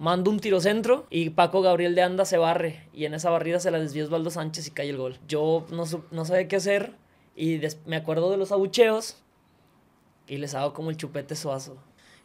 mando un tiro centro y Paco Gabriel de Anda se barre y en esa barrida se la desvió Osvaldo Sánchez y cae el gol. Yo no, no qué hacer y me acuerdo de los abucheos y les hago como el chupete suazo.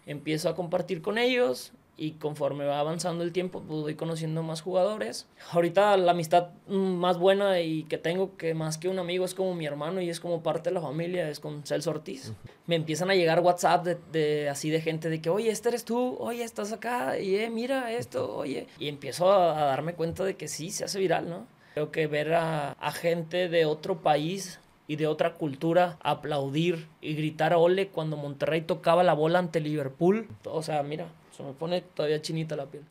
Empiezo a compartir con ellos y conforme va avanzando el tiempo, pues voy conociendo más jugadores. Ahorita la amistad más buena y que tengo, que más que un amigo, es como mi hermano y es como parte de la familia, es con Celso Ortiz. Me empiezan a llegar WhatsApp de, de, así de gente de que, oye, este eres tú, oye, estás acá, y eh, mira esto, oye. Y empiezo a, a, darme cuenta de que sí, se hace viral, ¿no? Creo que ver a, a gente de otro país y de otra cultura aplaudir y gritar ole cuando Monterrey tocaba la bola ante Liverpool. O sea, mira, se me pone todavía chinita la piel.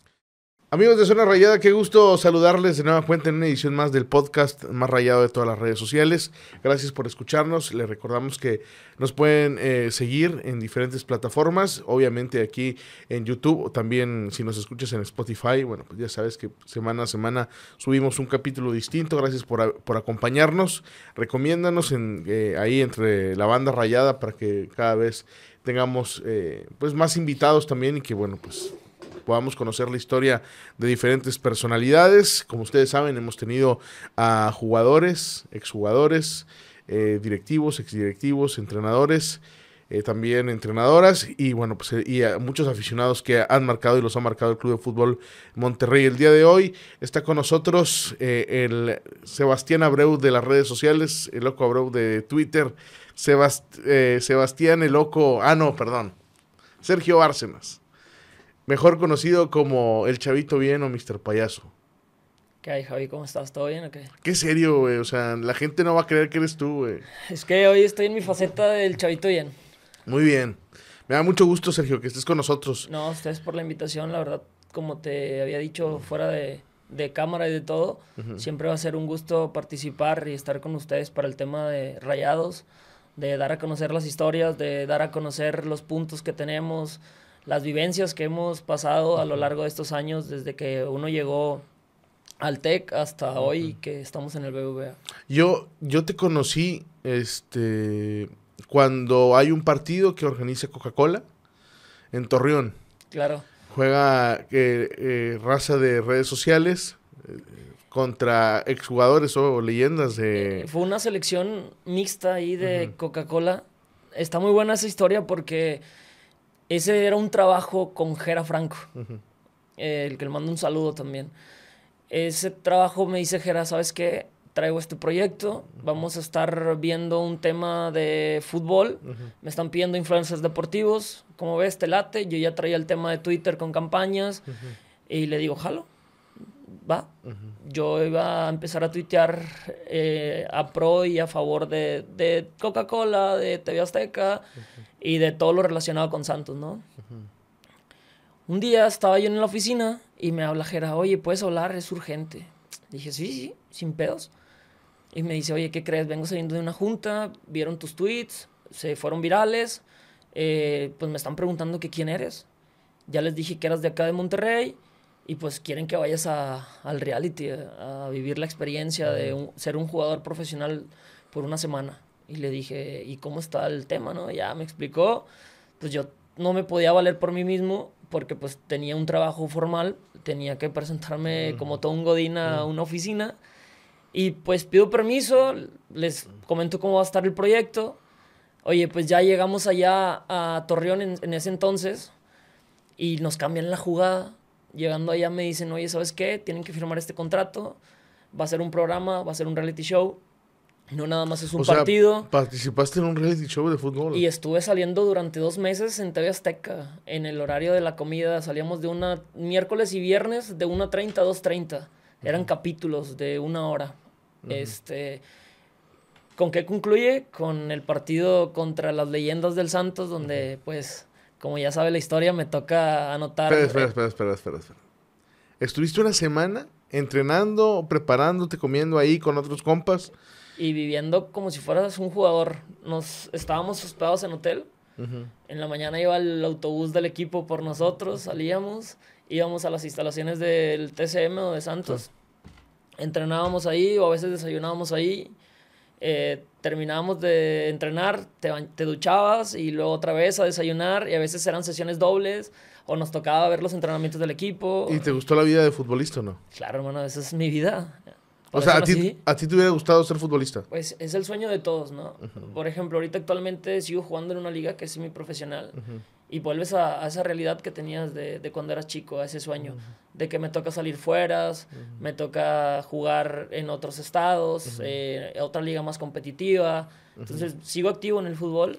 Amigos de Zona Rayada, qué gusto saludarles de nueva cuenta en una edición más del podcast más rayado de todas las redes sociales. Gracias por escucharnos. Les recordamos que nos pueden eh, seguir en diferentes plataformas, obviamente aquí en YouTube, o también si nos escuchas en Spotify. Bueno, pues ya sabes que semana a semana subimos un capítulo distinto. Gracias por, por acompañarnos. Recomiéndanos en, eh, ahí entre la banda rayada para que cada vez tengamos eh, pues más invitados también y que bueno, pues podamos conocer la historia de diferentes personalidades. Como ustedes saben, hemos tenido a jugadores, exjugadores, eh, directivos, exdirectivos, entrenadores. Eh, también entrenadoras y bueno pues y a muchos aficionados que han marcado y los ha marcado el Club de Fútbol Monterrey. El día de hoy está con nosotros eh, el Sebastián Abreu de las redes sociales, el loco Abreu de Twitter, Sebastián el loco, ah no, perdón, Sergio Bárcenas mejor conocido como El Chavito Bien o Mr. Payaso. ¿Qué hay, Javi? ¿Cómo estás? ¿Todo bien o qué? Qué serio, güey. O sea, la gente no va a creer que eres tú, güey. Es que hoy estoy en mi faceta del Chavito Bien. Muy bien. Me da mucho gusto, Sergio, que estés con nosotros. No, ustedes por la invitación, la verdad, como te había dicho, fuera de, de cámara y de todo, siempre va a ser un gusto participar y estar con ustedes para el tema de rayados, de dar a conocer las historias, de dar a conocer los puntos que tenemos, las vivencias que hemos pasado a lo largo de estos años, desde que uno llegó al TEC hasta hoy que estamos en el BBVA. Yo, yo te conocí este, cuando hay un partido que organiza Coca-Cola en Torreón. Claro. Juega eh, eh, raza de redes sociales contra exjugadores o leyendas de... Fue una selección mixta ahí de Coca-Cola. Está muy buena esa historia porque ese era un trabajo con Gera Franco, el que le mando un saludo también. Ese trabajo me dice Gera, ¿sabes qué? Traigo este proyecto, vamos a estar viendo un tema de fútbol, me están pidiendo influencers deportivos, como ves, te late, yo ya traía el tema de Twitter con campañas y le digo, jalo, va. Yo iba a empezar a tuitear eh, a pro y a favor de, de Coca-Cola, de TV Azteca y de todo lo relacionado con Santos, ¿no? Un día estaba yo en la oficina y me habla Jera, oye, ¿puedes hablar? Es urgente. Dije, sí, sí, sin pedos. Y me dice, oye, ¿qué crees? Vengo saliendo de una junta, vieron tus tweets, se fueron virales, eh, pues me están preguntando que quién eres. Ya les dije que eras de acá de Monterrey y pues quieren que vayas a, al reality, a, vivir la experiencia de ser un jugador profesional por una semana. Y le dije, ¿y cómo está el tema? ¿no? Ya me explicó. Pues yo no me podía valer por mí mismo porque pues tenía un trabajo formal, tenía que presentarme como todo un godín a una oficina. Y pues pido permiso, les comento cómo va a estar el proyecto. Oye, pues ya llegamos allá a Torreón en, en ese entonces y nos cambian la jugada. Llegando allá me dicen, oye, ¿sabes qué? Tienen que firmar este contrato. Va a ser un programa, va a ser un reality show. No nada más es un partido. participaste en un reality show de fútbol. Y estuve saliendo durante dos meses en TV Azteca, en el horario de la comida. Salíamos de una miércoles y viernes de 1.30 a 2.30. Eran capítulos de una hora. Este. ¿Con qué concluye? Con el partido contra las leyendas del Santos, donde, pues, como ya sabe la historia, me toca anotar. Espera, espera, espera, espera, espera. ¿Estuviste una semana entrenando, preparándote, comiendo ahí con otros compas? y viviendo como si fueras un jugador. Nos estábamos hospedados en hotel. En la mañana iba el autobús del equipo por nosotros, salíamos, íbamos a las instalaciones del TCM o de Santos. Entrenábamos ahí o a veces desayunábamos ahí. Eh, terminábamos de entrenar, te, te, duchabas y luego otra vez a desayunar y a veces eran sesiones dobles. o nos tocaba ver los entrenamientos del equipo. ¿Y te gustó la vida de futbolista o no? Claro, hermano, esa es mi vida. o sea, ¿a ti, ¿a ti te hubiera gustado ser futbolista? Pues es el sueño de todos, ¿no? Por ejemplo, ahorita actualmente sigo jugando en una liga que es semiprofesional. profesional y vuelves a, esa realidad que tenías de, de, cuando eras chico, a ese sueño, de que me toca salir fuera, me toca jugar en otros estados, eh, otra liga más competitiva. Entonces sigo activo en el fútbol,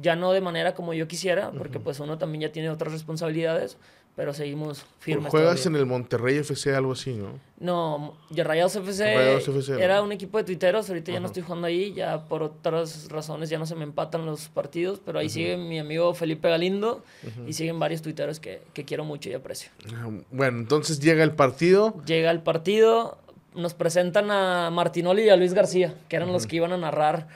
ya no de manera como yo quisiera, porque pues uno también ya tiene otras responsabilidades, pero seguimos firmes. ¿Juegas en el Monterrey FC, algo así, no? No, ya Rayados FC, era un equipo de tuiteros, ahorita ya no estoy jugando ahí, ya por otras razones ya no se me empatan los partidos, pero ahí sigue mi amigo Felipe Galindo y siguen varios tuiteros que, que, quiero mucho y aprecio. Ah, bueno, entonces llega el partido. Llega el partido, nos presentan a Martinoli y a Luis García, que eran los que iban a narrar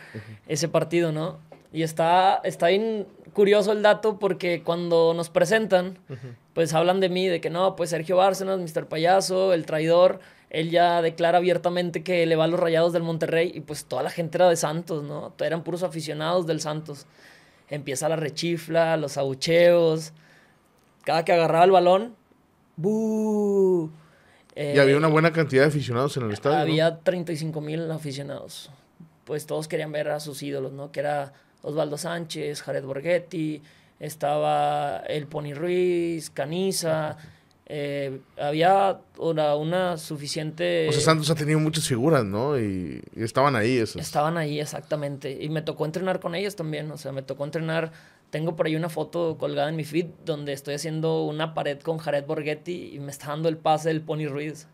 ese partido, ¿no? Y está, está bien curioso el dato porque cuando nos presentan, pues hablan de mí, de que no, pues Sergio Bárcenas, Mr. Payaso, el traidor, él ya declara abiertamente que le va a los rayados del Monterrey y pues toda la gente era de Santos, ¿no? Eran puros aficionados del Santos. Empieza la rechifla, los abucheos. Cada que agarraba el balón, ¡buh! y había una buena cantidad de aficionados en el estadio. Había 35 mil aficionados. Pues todos querían ver a sus ídolos, ¿no? Que era Osvaldo Sánchez, Jared Borghetti, estaba el Pony Ruiz, Caniza. Eh, había una, una, suficiente... O sea, Santos ha tenido muchas figuras, ¿no? Y, estaban ahí esos. Estaban ahí, exactamente. Y me tocó entrenar con ellos también. O sea, me tocó entrenar... Tengo por ahí una foto colgada en mi feed donde estoy haciendo una pared con Jared Borghetti y me está dando el pase del Pony Ruiz.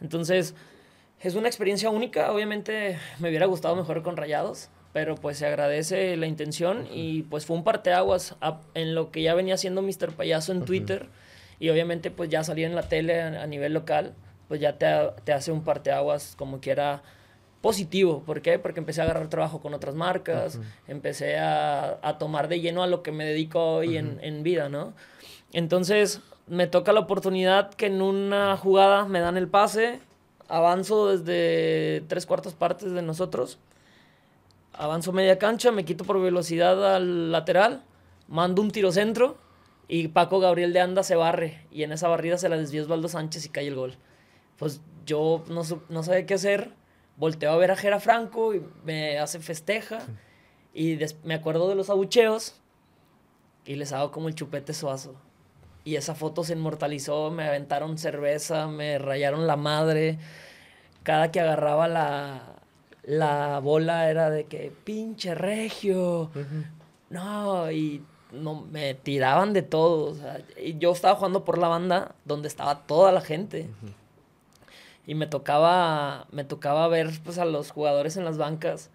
Entonces, es una experiencia única. Obviamente me hubiera gustado mejor con Rayados pero pues se agradece la intención y pues fue un parteaguas en lo que ya venía haciendo Mr. Payaso en Twitter y obviamente pues ya salir en la tele a, nivel local, pues ya te, te, hace un parteaguas como que era positivo. ¿Por qué? Porque empecé a agarrar trabajo con otras marcas, empecé a, a, tomar de lleno a lo que me dedico hoy en, en vida, ¿no? Entonces me toca la oportunidad que en una jugada me dan el pase, avanzo desde tres cuartas partes de nosotros avanzo media cancha, me quito por velocidad al lateral, mando un tiro centro y Paco Gabriel de Anda se barre y en esa barrida se la desvió Osvaldo Sánchez y cae el gol. Pues yo no, no sabía qué hacer, volteo a ver a Jera Franco y me hace festeja y me acuerdo de los abucheos y les hago como el chupete suazo. Y esa foto se inmortalizó, me aventaron cerveza, me rayaron la madre. Cada que agarraba la, la bola era de que pinche regio. No, y no, me tiraban de todo. y yo estaba jugando por la banda donde estaba toda la gente. Y me tocaba, me tocaba ver pues, a los jugadores en las bancas.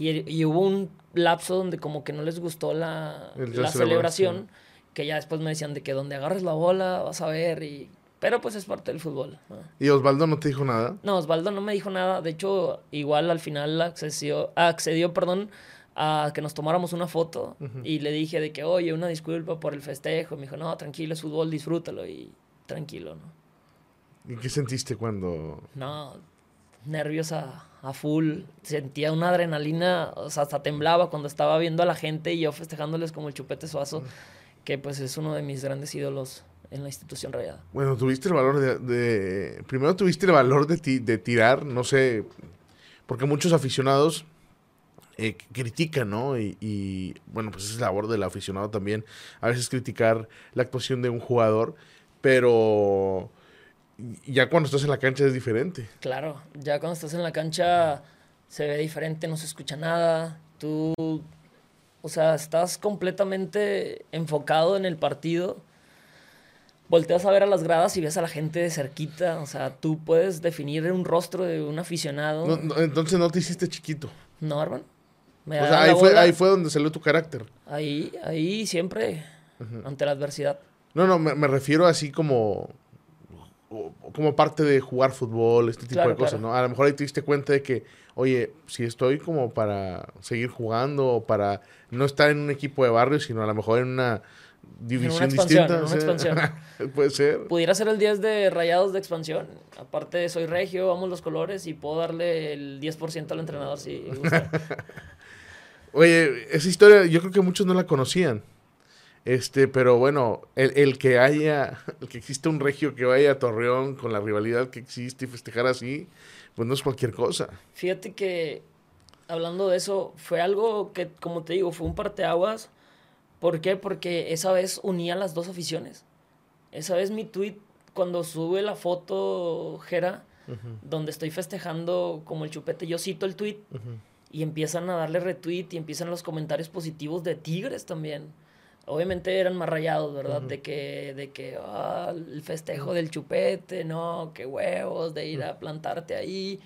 Y, hubo un lapso donde como que no les gustó la, la celebración. Que ya después me decían de que donde agarres la bola vas a ver. Y pero pues es parte del fútbol. ¿Y Osvaldo no te dijo nada? No, Osvaldo no me dijo nada. De hecho, igual al final accedió, accedió perdón, a que nos tomáramos una foto. Y le dije de que, oye, una disculpa por el festejo. Me dijo, no, tranquilo, es fútbol, disfrútalo. Y tranquilo, ¿no? ¿Y qué sentiste cuando...? No, nervios a, a, full. Sentía una adrenalina, o sea, hasta temblaba cuando estaba viendo a la gente y yo festejándoles como el chupete suazo, que pues es uno de mis grandes ídolos en la institución rayada. Bueno, tuviste el valor de... primero tuviste el valor de, de tirar, no sé, porque muchos aficionados eh, critican, ¿no? Y, bueno, pues es labor del aficionado también, a veces criticar la actuación de un jugador, pero ya cuando estás en la cancha es diferente. Claro, ya cuando estás en la cancha se ve diferente, no se escucha nada, tú, o sea, estás completamente enfocado en el partido volteas a ver a las gradas y ves a la gente de cerquita. O sea, tú puedes definir un rostro de un aficionado. entonces no te hiciste chiquito. No, hermano. o sea, ahí fue, ahí fue donde salió tu carácter. Ahí, ahí siempre, ante la adversidad. No, no, me, refiero así como como parte de jugar fútbol, este tipo de cosas, ¿no? A lo mejor ahí te diste cuenta de que, oye, si estoy como para seguir jugando o para no estar en un equipo de barrio, sino a lo mejor en una división distinta. una expansión. Puede ser. Pudiera ser el 10 de rayados de expansión. Aparte, soy regio, vamos los colores y puedo darle el 10% al entrenador si gusta. Oye, esa historia yo creo que muchos no la conocían. Este, pero bueno, el, el, que haya, el que exista un regio que vaya a Torreón con la rivalidad que existe y festejar así, pues no es cualquier cosa. Fíjate que, hablando de eso, fue algo que, como te digo, fue un parteaguas. ¿Por qué? Porque esa vez unía las dos aficiones. Esa vez mi tweet, cuando sube la foto, Jera, donde estoy festejando como el chupete, yo cito el tweet y empiezan a darle retweet y empiezan los comentarios positivos de Tigres también. Obviamente eran más rayados, ¿verdad? De que, de que ah, el festejo del chupete, no, qué huevos, de ir a plantarte ahí.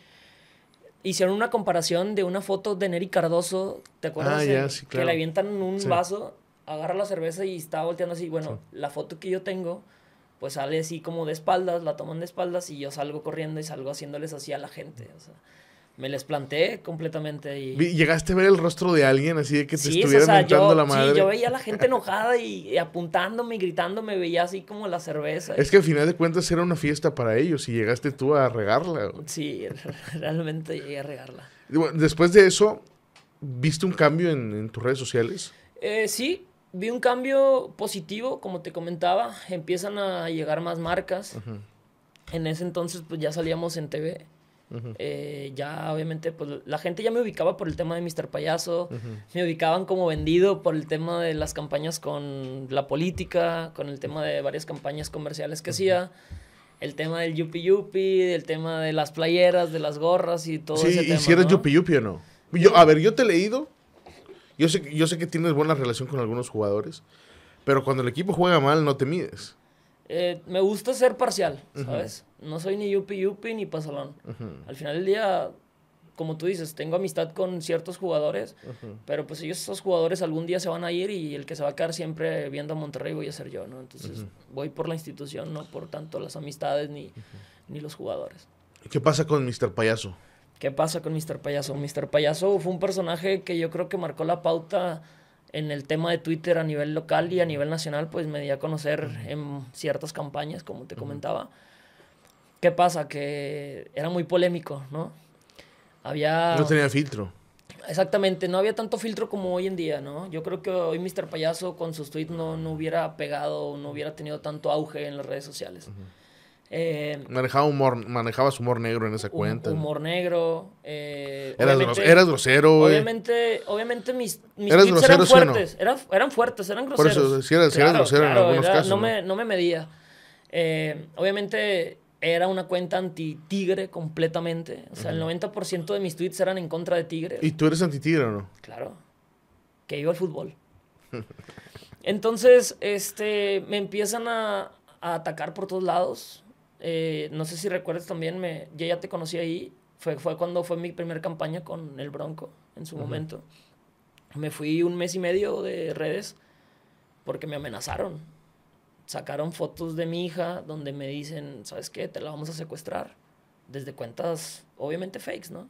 Hicieron una comparación de una foto de Neri Cardoso, ¿te acuerdas? Ah, que le avientan un vaso, agarra la cerveza y está volteando así. Bueno, la foto que yo tengo pues sale así como de espaldas, la toman de espaldas y yo salgo corriendo y salgo haciéndoles así a la gente. O sea, me les planté completamente. Y... ¿Llegaste a ver el rostro de alguien así de que te estuviera o la madre? Sí, yo veía a la gente enojada y, apuntándome y gritando, me veía así como la cerveza. Es que al final de cuentas era una fiesta para ellos y llegaste tú a regarla. Sí, realmente llegué a regarla. Después de eso, ¿viste un cambio en, tus redes sociales? Eh, sí, vi un cambio positivo, como te comentaba, empiezan a llegar más marcas. En ese entonces pues ya salíamos en TV. Eh, ya obviamente pues la gente ya me ubicaba por el tema de Mr. Payaso, me ubicaban como vendido por el tema de las campañas con la política, con el tema de varias campañas comerciales que hacía, el tema del yupi yupi, el tema de las playeras, de las gorras y todo ese tema. ¿Y si eres yupi yupi o no? Yo, a ver, yo te he leído yo sé, yo sé que tienes buena relación con algunos jugadores, pero cuando el equipo juega mal no te mides. Eh, me gusta ser parcial, ¿sabes? No soy ni yupi yupi ni pasalón. Al final del día, como tú dices, tengo amistad con ciertos jugadores, pero pues ellos, esos jugadores algún día se van a ir y el que se va a quedar siempre viendo a Monterrey voy a ser yo, ¿no? Entonces voy por la institución, no por tanto las amistades ni, ni los jugadores. ¿Qué pasa con Mr. Payaso? ¿Qué pasa con Mr. Payaso? Mr. Payaso fue un personaje que yo creo que marcó la pauta en el tema de Twitter a nivel local y a nivel nacional, pues me di a conocer en ciertas campañas, como te comentaba. ¿Qué pasa? Que era muy polémico, ¿no? Había... No tenía filtro. Exactamente, no había tanto filtro como hoy en día, ¿no? Yo creo que hoy Mr. Payaso con sus tweets no, no hubiera pegado, no hubiera tenido tanto auge en las redes sociales. Eh, Manejaba humor, manejabas humor negro en esa cuenta. Humor negro. Eh, eras, grosero, Obviamente, obviamente mis, mis eran fuertes. eran, eran, fuertes, eran groseros. Por eso, si eras, grosero en algunos casos. No, Me, no me medía. Eh, obviamente era una cuenta anti-tigre completamente. O sea, el 90% de mis tweets eran en contra de tigre. ¿Y tú eres anti-tigre o no? Claro. Que iba al fútbol. Entonces, este, me empiezan a, a atacar por todos lados eh, no sé si recuerdas también, me, yo ya te conocí ahí. Fue, fue cuando fue mi primera campaña con el Bronco en su momento. Me fui un mes y medio de redes porque me amenazaron. Sacaron fotos de mi hija donde me dicen, ¿sabes qué? Te la vamos a secuestrar. Desde cuentas, obviamente fakes, ¿no?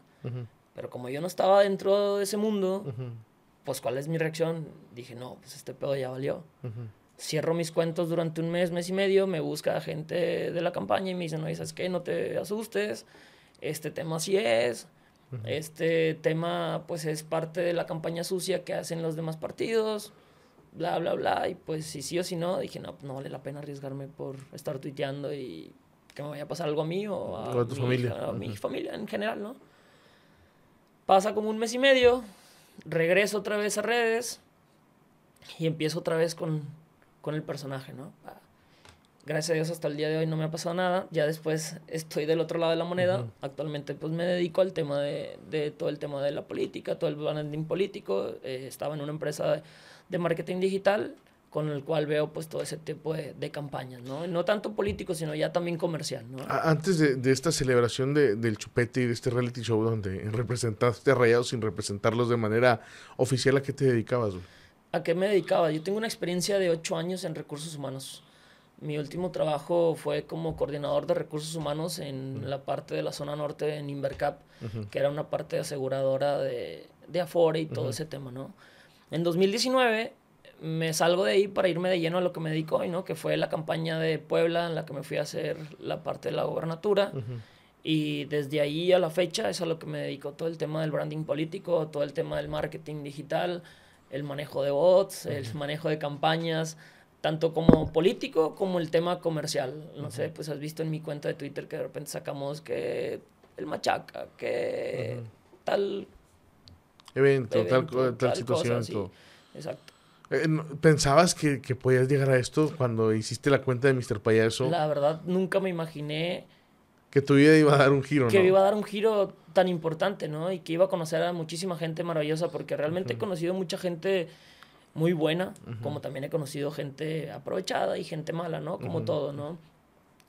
Pero como yo no estaba dentro de ese mundo, pues ¿cuál es mi reacción? Dije, no, pues este pedo ya valió cierro mis cuentos durante un mes, mes y medio, me busca gente de la campaña y me dicen, no, ¿sabes qué? No te asustes, este tema sí es, este tema pues es parte de la campaña sucia que hacen los demás partidos, bla, bla, bla, y pues si sí o si no, dije, no, no vale la pena arriesgarme por estar tuiteando y que me vaya a pasar algo a mí o a, tu familia. a mi familia en general, ¿no? Pasa como un mes y medio, regreso otra vez a redes y empiezo otra vez con con el personaje, ¿no? Ah, gracias a Dios hasta el día de hoy no me ha pasado nada. Ya después estoy del otro lado de la moneda. Actualmente pues me dedico al tema de, de, todo el tema de la política, todo el branding político. Eh, estaba en una empresa de, marketing digital con el cual veo pues todo ese tipo de, de, campañas, ¿no? No tanto político, sino ya también comercial, ¿no? Antes de, de esta celebración del chupete y de este reality show donde representaste a Rayados sin representarlos de manera oficial, ¿a qué te dedicabas, güey? ¿A qué me dedicaba? Yo tengo una experiencia de ocho años en recursos humanos. Mi último trabajo fue como coordinador de recursos humanos en la parte de la zona norte en Invercap, que era una parte aseguradora de, de Afore y todo ese tema, ¿no? En 2019 me salgo de ahí para irme de lleno a lo que me dedico hoy, ¿no? Que fue la campaña de Puebla en la que me fui a hacer la parte de la gobernatura. Y desde ahí a la fecha es a lo que me dedico, todo el tema del branding político, todo el tema del marketing digital, el manejo de bots, el manejo de campañas, tanto como político como el tema comercial. No sé, pues has visto en mi cuenta de Twitter que de repente sacamos que el machaca, que tal evento, tal, situación. Exacto. Eh, ¿Pensabas que, que, podías llegar a esto cuando hiciste la cuenta de Mr. Payaso? La verdad, nunca me imaginé... Que tu vida iba a dar un giro, que iba a dar un giro tan importante, ¿no? Y que iba a conocer a muchísima gente maravillosa, porque realmente he conocido mucha gente muy buena, como también he conocido gente aprovechada y gente mala, ¿no? Como todo, ¿no?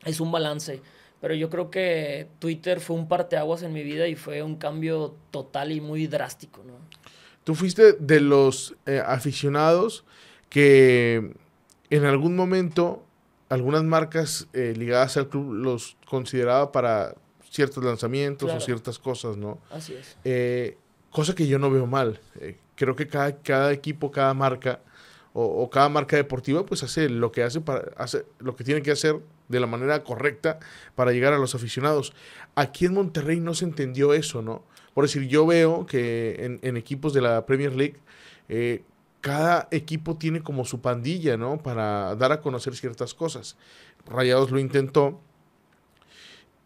Es un balance. Pero yo creo que Twitter fue un parteaguas en mi vida y fue un cambio total y muy drástico, ¿no? Tú fuiste de los eh, aficionados que en algún momento algunas marcas eh, ligadas al club los consideraba para ciertos lanzamientos o ciertas cosas, ¿no? Así es. Eh, cosa que yo no veo mal. creo que cada, cada equipo, cada marca o, cada marca deportiva pues hace lo que hace para hace lo que tiene que hacer de la manera correcta para llegar a los aficionados. Aquí en Monterrey no se entendió eso, ¿no? Por decir, yo veo que en, equipos de la Premier League eh, cada equipo tiene como su pandilla, ¿no? Para dar a conocer ciertas cosas. Rayados lo intentó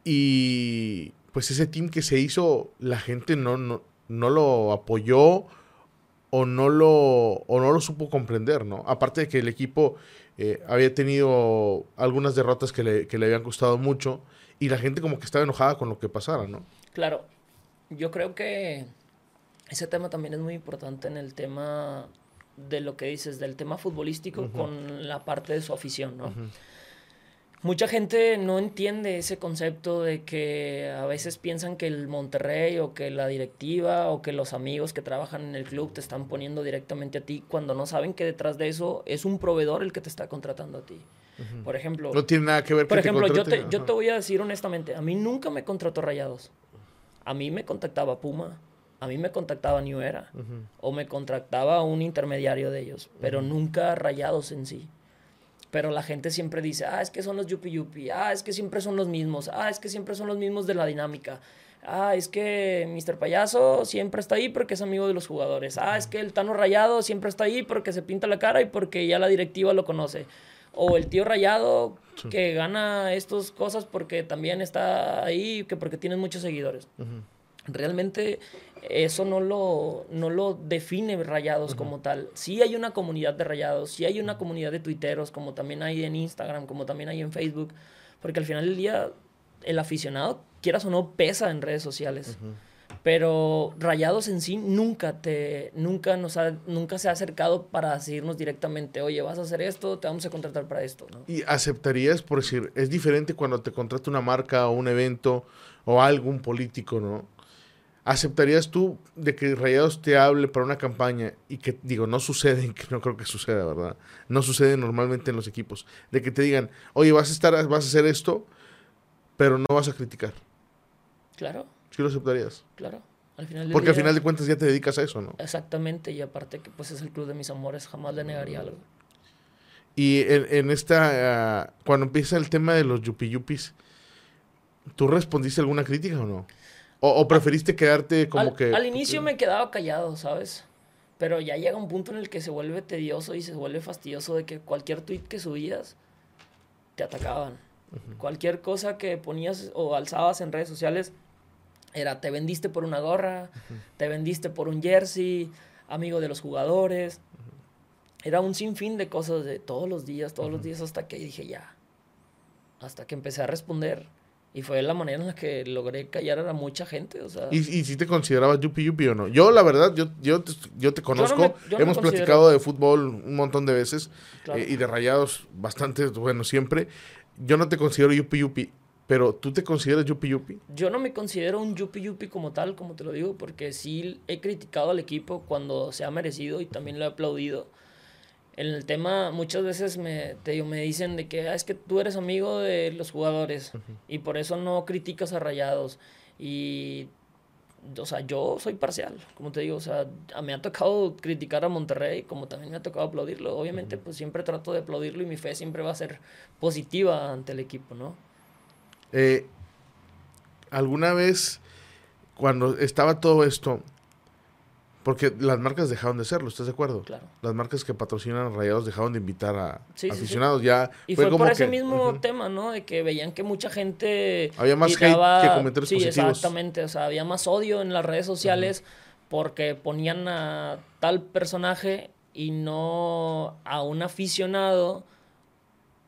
y pues ese team que se hizo, la gente no, no, no lo apoyó o no lo, o no lo supo comprender, ¿no? Aparte de que el equipo eh, había tenido algunas derrotas que le, que le habían costado mucho y la gente como que estaba enojada con lo que pasara, ¿no? Claro, yo creo que ese tema también es muy importante en el tema de lo que dices, del tema futbolístico con la parte de su afición, ¿no? Mucha gente no entiende ese concepto de que a veces piensan que el Monterrey o que la directiva o que los amigos que trabajan en el club te están poniendo directamente a ti cuando no saben que detrás de eso es un proveedor el que te está contratando a ti. Por ejemplo... No tiene nada que ver Por ejemplo, yo, te, yo te voy a decir honestamente, a mí nunca me contrató Rayados. A mí me contactaba Puma, a mí me contactaba New Era o me contactaba un intermediario de ellos, pero nunca Rayados en sí. Pero la gente siempre dice, ah, es que son los Yupi Yupi, ah, es que siempre son los mismos, ah, es que siempre son los mismos de la dinámica. Ah, es que Mr. Payaso siempre está ahí porque es amigo de los jugadores. Ah, es que el Tano Rayado siempre está ahí porque se pinta la cara y porque ya la directiva lo conoce. O el tío Rayado que gana estas cosas porque también está ahí, que porque tiene muchos seguidores. Realmente eso no lo, no lo define Rayados como tal. Sí hay una comunidad de Rayados, sí hay una comunidad de tuiteros, como también hay en Instagram, como también hay en Facebook, porque al final del día el aficionado, quieras o no, pesa en redes sociales. Pero Rayados en sí nunca te nunca nos ha, nunca se ha acercado para decirnos directamente, "Oye, vas a hacer esto, te vamos a contratar para esto", Y aceptarías por decir, es diferente cuando te contrata una marca o un evento o algún político, ¿no? ¿Aceptarías tú de que Rayados te hable para una campaña y que, digo, no sucede, que no creo que suceda, ¿verdad? No sucede normalmente en los equipos. De que te digan, oye, vas a estar, vas a hacer esto, pero no vas a criticar. Claro. ¿Sí lo aceptarías? Claro. Al final Porque al final de cuentas ya te dedicas a eso, ¿no? Exactamente, y aparte que pues es el club de mis amores, jamás le negaría algo. Y en, esta, ah, cuando empieza el tema de los yupi yupis, ¿tú respondiste alguna crítica o no? ¿O, preferiste quedarte como que...? Al inicio me quedaba callado, ¿sabes? Pero ya llega un punto en el que se vuelve tedioso y se vuelve fastidioso de que cualquier tweet que subías te atacaban. Cualquier cosa que ponías o alzabas en redes sociales era te vendiste por una gorra, te vendiste por un jersey, amigo de los jugadores. Era un sinfín de cosas de todos los días, todos los días hasta que dije ya. Hasta que empecé a responder y fue la manera en la que logré callar a mucha gente, o sea... ¿Y, y si te considerabas yupi yupi o no? Yo, la verdad, yo, yo, te, yo te conozco. Hemos platicado de fútbol un montón de veces eh, y de rayados bastante, bueno, siempre. Yo no te considero yupi yupi, pero ¿tú te consideras yupi yupi? Yo no me considero un yupi yupi como tal, como te lo digo, porque sí he criticado al equipo cuando se ha merecido y también lo he aplaudido en el tema muchas veces me, te me dicen de que ah, es que tú eres amigo de los jugadores y por eso no criticas a Rayados. Y, o sea, yo soy parcial, como te digo, o sea, me ha tocado criticar a Monterrey, como también me ha tocado aplaudirlo. Obviamente, pues siempre trato de aplaudirlo y mi fe siempre va a ser positiva ante el equipo, ¿no? Eh, ¿Alguna vez, cuando estaba todo esto, Porque las marcas dejaron de serlo, ¿estás de acuerdo? Claro. Las marcas que patrocinan Rayados dejaron de invitar a Sí, sí, sí. aficionados. Ya Y fue, fue, como por ese que- mismo tema, ¿no? De que veían que mucha gente... Había más hate quitaba- que comentarios sí, positivos. exactamente. O sea, había más odio en las redes sociales porque ponían a tal personaje y no a un aficionado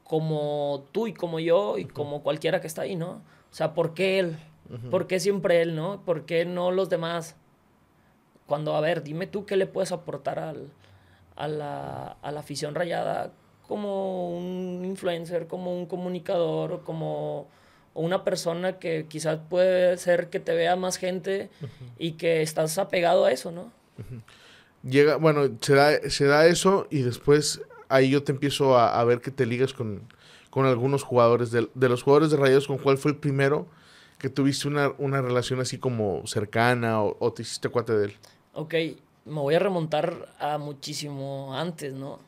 como tú y como yo y como cualquiera que está ahí, ¿no? O sea, ¿por qué él? ¿Por qué siempre él, no? ¿Por qué no los demás? Cuando, a ver, dime tú qué le puedes aportar al, a, la, a la afición rayada como un influencer, como un comunicador, como una persona que quizás puede ser que te vea más gente y que estás apegado a eso, ¿no? Llega, bueno, se da, se da eso y después ahí yo te empiezo a, a ver que te ligas con, con algunos jugadores. De, de los jugadores de Rayados, ¿con cuál fue el primero que tuviste una, una relación así como cercana o, o te hiciste cuate de él? Ok, me voy a remontar a muchísimo antes, ¿no?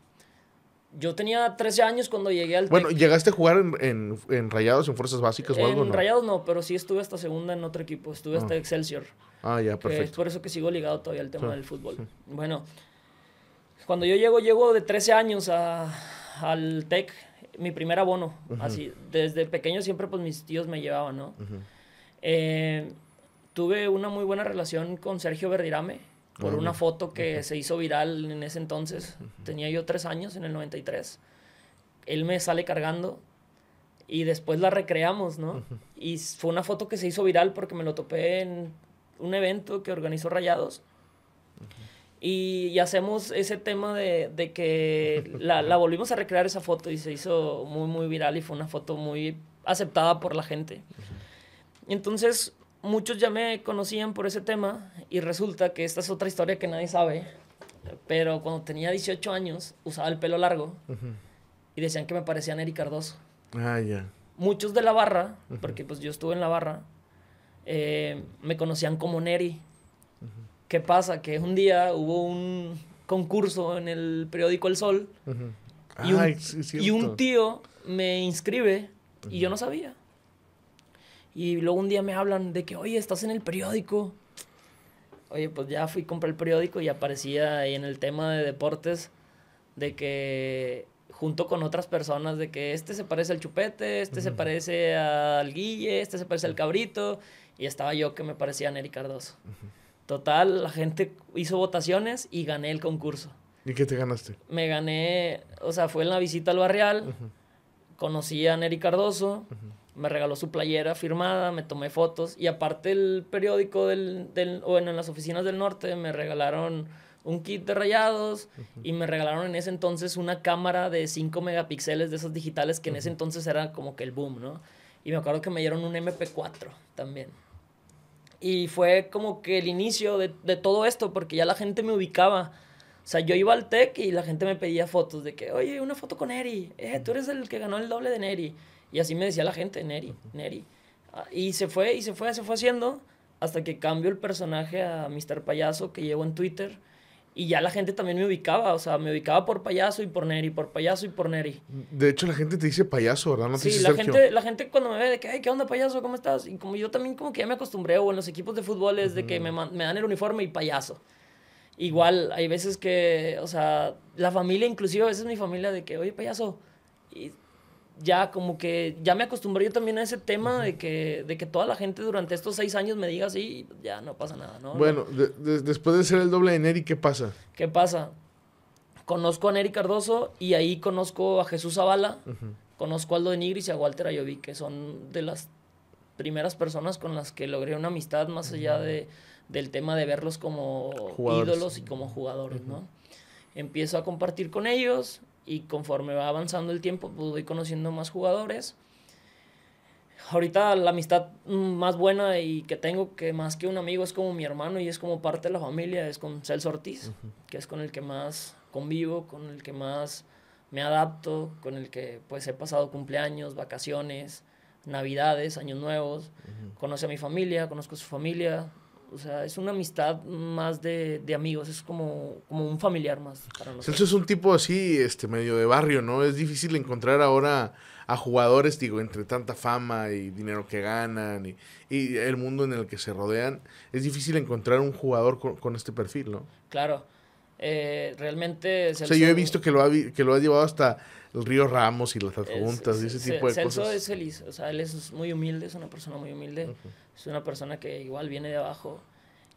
Yo tenía 13 años cuando llegué al Bueno, Tec. ¿llegaste a jugar en, en, en Rayados, en Fuerzas Básicas o algo? En no? Rayados no, pero sí estuve hasta segunda en otro equipo, estuve hasta Ah. Excelsior. Ah, ya, que es perfecto. por eso que sigo ligado todavía al tema Sí, del fútbol. Bueno, cuando yo llego, llego de 13 años a, al TEC, mi primer abono, así, desde pequeño siempre pues mis tíos me llevaban, ¿no? Eh, tuve una muy buena relación con Sergio Verdirame por una bien. foto que se hizo viral en ese entonces. Tenía yo tres años, en el 93. Él me sale cargando y después la recreamos, ¿no? Y fue una foto que se hizo viral porque me lo topé en un evento que organizó Rayados. Y, y hacemos ese tema de, de que la, la volvimos a recrear esa foto y se hizo muy, muy viral y fue una foto muy aceptada por la gente. Entonces muchos ya me conocían por ese tema y resulta que esta es otra historia que nadie sabe, pero cuando tenía 18 años usaba el pelo largo y decían que me parecía Neri Cardoso. Ah, ya. Muchos de la barra, porque pues yo estuve en la barra, eh, me conocían como Neri. ¿Qué pasa? Que un día hubo un concurso en el periódico El Sol y un tío me inscribe y yo no sabía. Y luego un día me hablan de que, oye, estás en el periódico. Oye, pues ya fui a comprar el periódico y aparecía ahí en el tema de deportes de que junto con otras personas de que este se parece al chupete, este se parece al guille, este se parece al cabrito y estaba yo que me parecía a Neri Cardoso. Total, la gente hizo votaciones y gané el concurso ¿Y qué te ganaste? me gané, o sea, fue en la visita al barrial, conocí a Neri Cardoso, me regaló su playera firmada, me tomé fotos y aparte el periódico del, del, o en, las oficinas del norte me regalaron un kit de rayados y me regalaron en ese entonces una cámara de 5 megapíxeles de esas digitales que en ese entonces era como que el boom, ¿no? Y me acuerdo que me dieron un MP4 también. Y fue como que el inicio de, de todo esto, porque ya la gente me ubicaba. O sea, yo iba al TEC y la gente me pedía fotos de que, oye, una foto con Neri. Eh, tú eres el que ganó el doble de Neri. Y así me decía la gente, Neri, Neri. Ah, Y se fue, y se fue, se fue haciendo, hasta que cambió el personaje a Mr. Payaso que llevo en Twitter. Y ya la gente también me ubicaba, o sea, me ubicaba por payaso y por Neri, por payaso y por Neri. De hecho, la gente te dice payaso, ¿verdad? No te Sí, dice la Sergio. gente, la gente cuando me ve de que, "Ay, ¿qué onda, payaso? ¿Cómo estás? Y como yo también como que ya me acostumbré, o en los equipos de fútbol es de que me, dan el uniforme y payaso. Igual, hay veces que, o sea, la familia, inclusive a veces mi familia de que, oye, payaso. Y ya como que, ya me acostumbré yo también a ese tema de, que, de que toda la gente durante estos seis años me diga así, ya no pasa nada, ¿no? Bueno, de- de- después de ser el doble de Neri, ¿qué pasa? ¿Qué pasa? Conozco a Neri Cardoso y ahí conozco a Jesús Zavala, conozco a Aldo de Nigris y a Walter Ayoví, que son de las primeras personas con las que logré una amistad más allá de, del tema de verlos como Jugadores. ídolos y como jugadores, ¿no? Empiezo a compartir con ellos y conforme va avanzando el tiempo, pues voy conociendo más jugadores. Ahorita la amistad más buena y que tengo, que más que un amigo es como mi hermano y es como parte de la familia, es con Celso Ortiz, que es con el que más convivo, con el que más me adapto, con el que pues he pasado cumpleaños, vacaciones, navidades, años nuevos. Conoce a mi familia, conozco a su familia. O sea, es una amistad más de, de amigos, es como, como un familiar más para nosotros. Celso es un tipo así, este, medio de barrio, ¿no? Es difícil encontrar ahora a jugadores, digo, entre tanta fama y dinero que ganan y, y el mundo en el que se rodean, es difícil encontrar un jugador con, con este perfil, ¿no? Claro. Eh, realmente... Celso, o sea, yo he visto que lo ha, que lo ha llevado hasta el Río Ramos y las adjuntas y ese tipo de Celso cosas. es feliz, o sea, él es muy humilde, es una persona muy humilde, uh -huh. Es una persona que igual viene de abajo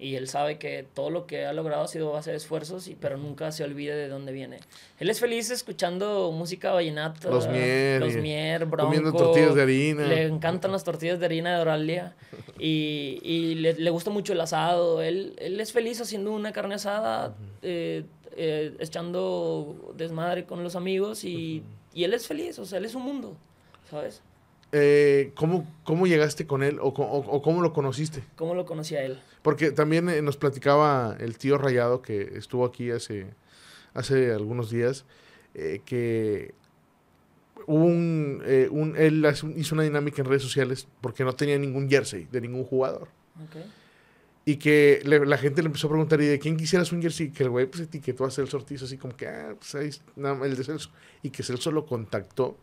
y él sabe que todo lo que ha logrado ha sido base de esfuerzos, y, pero nunca se olvide de dónde viene. Él es feliz escuchando música vallenata, los mier, los mier bronco, comiendo tortillas de harina. Le encantan las tortillas de harina de Doralia y, y le, le, gusta mucho el asado. Él, él es feliz haciendo una carne asada, uh -huh. eh, eh, echando desmadre con los amigos y, uh -huh. y él es feliz, o sea, él es un mundo, ¿sabes? Eh, ¿cómo, ¿Cómo llegaste con él o, o, o, cómo lo conociste? ¿Cómo lo conocí a él? Porque también eh, nos platicaba el tío Rayado que estuvo aquí hace, hace algunos días, eh, que hubo un, un, él hizo una dinámica en redes sociales porque no tenía ningún jersey de ningún jugador. Okay. Y que le, la gente le empezó a preguntar, ¿y de quién quisieras un jersey? Que el güey pues etiquetó a Celso Ortiz así como que, ah, pues ahí, el de Celso. Y que Celso lo contactó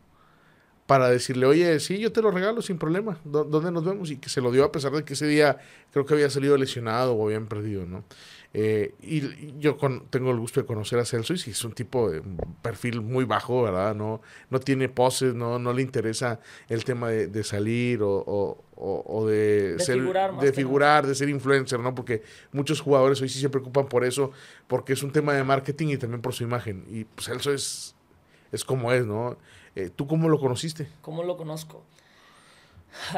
para decirle, oye, sí, yo te lo regalo sin problema, ¿dónde nos vemos? Y que se lo dio a pesar de que ese día creo que había salido lesionado o habían perdido, ¿no? Eh, y yo con, tengo el gusto de conocer a Celso y sí, es un tipo de perfil muy bajo, ¿verdad? No, no tiene poses, no, no le interesa el tema de, de salir o, o, o de, de, ser, figurar, de, figurar de ser influencer, ¿no? Porque muchos jugadores hoy sí se preocupan por eso, porque es un tema de marketing y también por su imagen. Y pues Celso es, es como es, ¿no? Eh, ¿Tú cómo lo conociste? ¿Cómo lo conozco?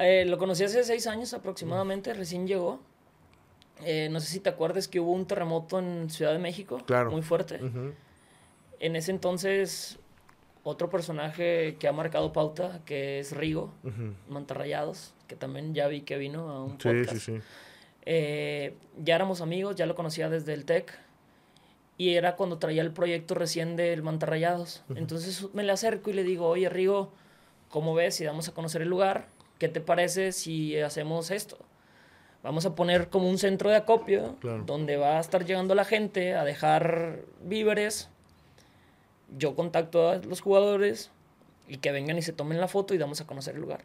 Eh, lo conocí hace seis años aproximadamente, recién llegó. Eh, no sé si te acuerdas que hubo un terremoto en Ciudad de México, claro. muy fuerte. Uh -huh. En ese entonces, otro personaje que ha marcado pauta, que es Rigo, uh -huh. Mantarrayados, que también ya vi que vino a un sí, podcast. Sí, sí. Eh, ya éramos amigos, ya lo conocía desde el TEC. Y era cuando traía el proyecto recién del Mantarrayados. Uh -huh. Entonces me le acerco y le digo, oye Rigo, ¿cómo ves si vamos a conocer el lugar? ¿Qué te parece si hacemos esto? Vamos a poner como un centro de acopio claro. donde va a estar llegando la gente a dejar víveres. Yo contacto a los jugadores y que vengan y se tomen la foto y damos a conocer el lugar.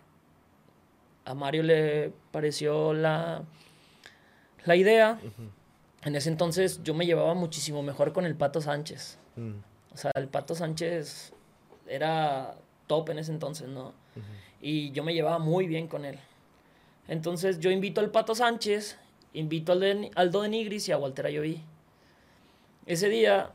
A Mario le pareció la, la idea. Uh -huh. En ese entonces yo me llevaba muchísimo mejor con el Pato Sánchez. Mm. O sea, el Pato Sánchez era top en ese entonces, ¿no? Uh -huh. Y yo me llevaba muy bien con él. Entonces yo invito al Pato Sánchez, invito al de, Aldo de Nigris y a Walter Ayoví. Ese día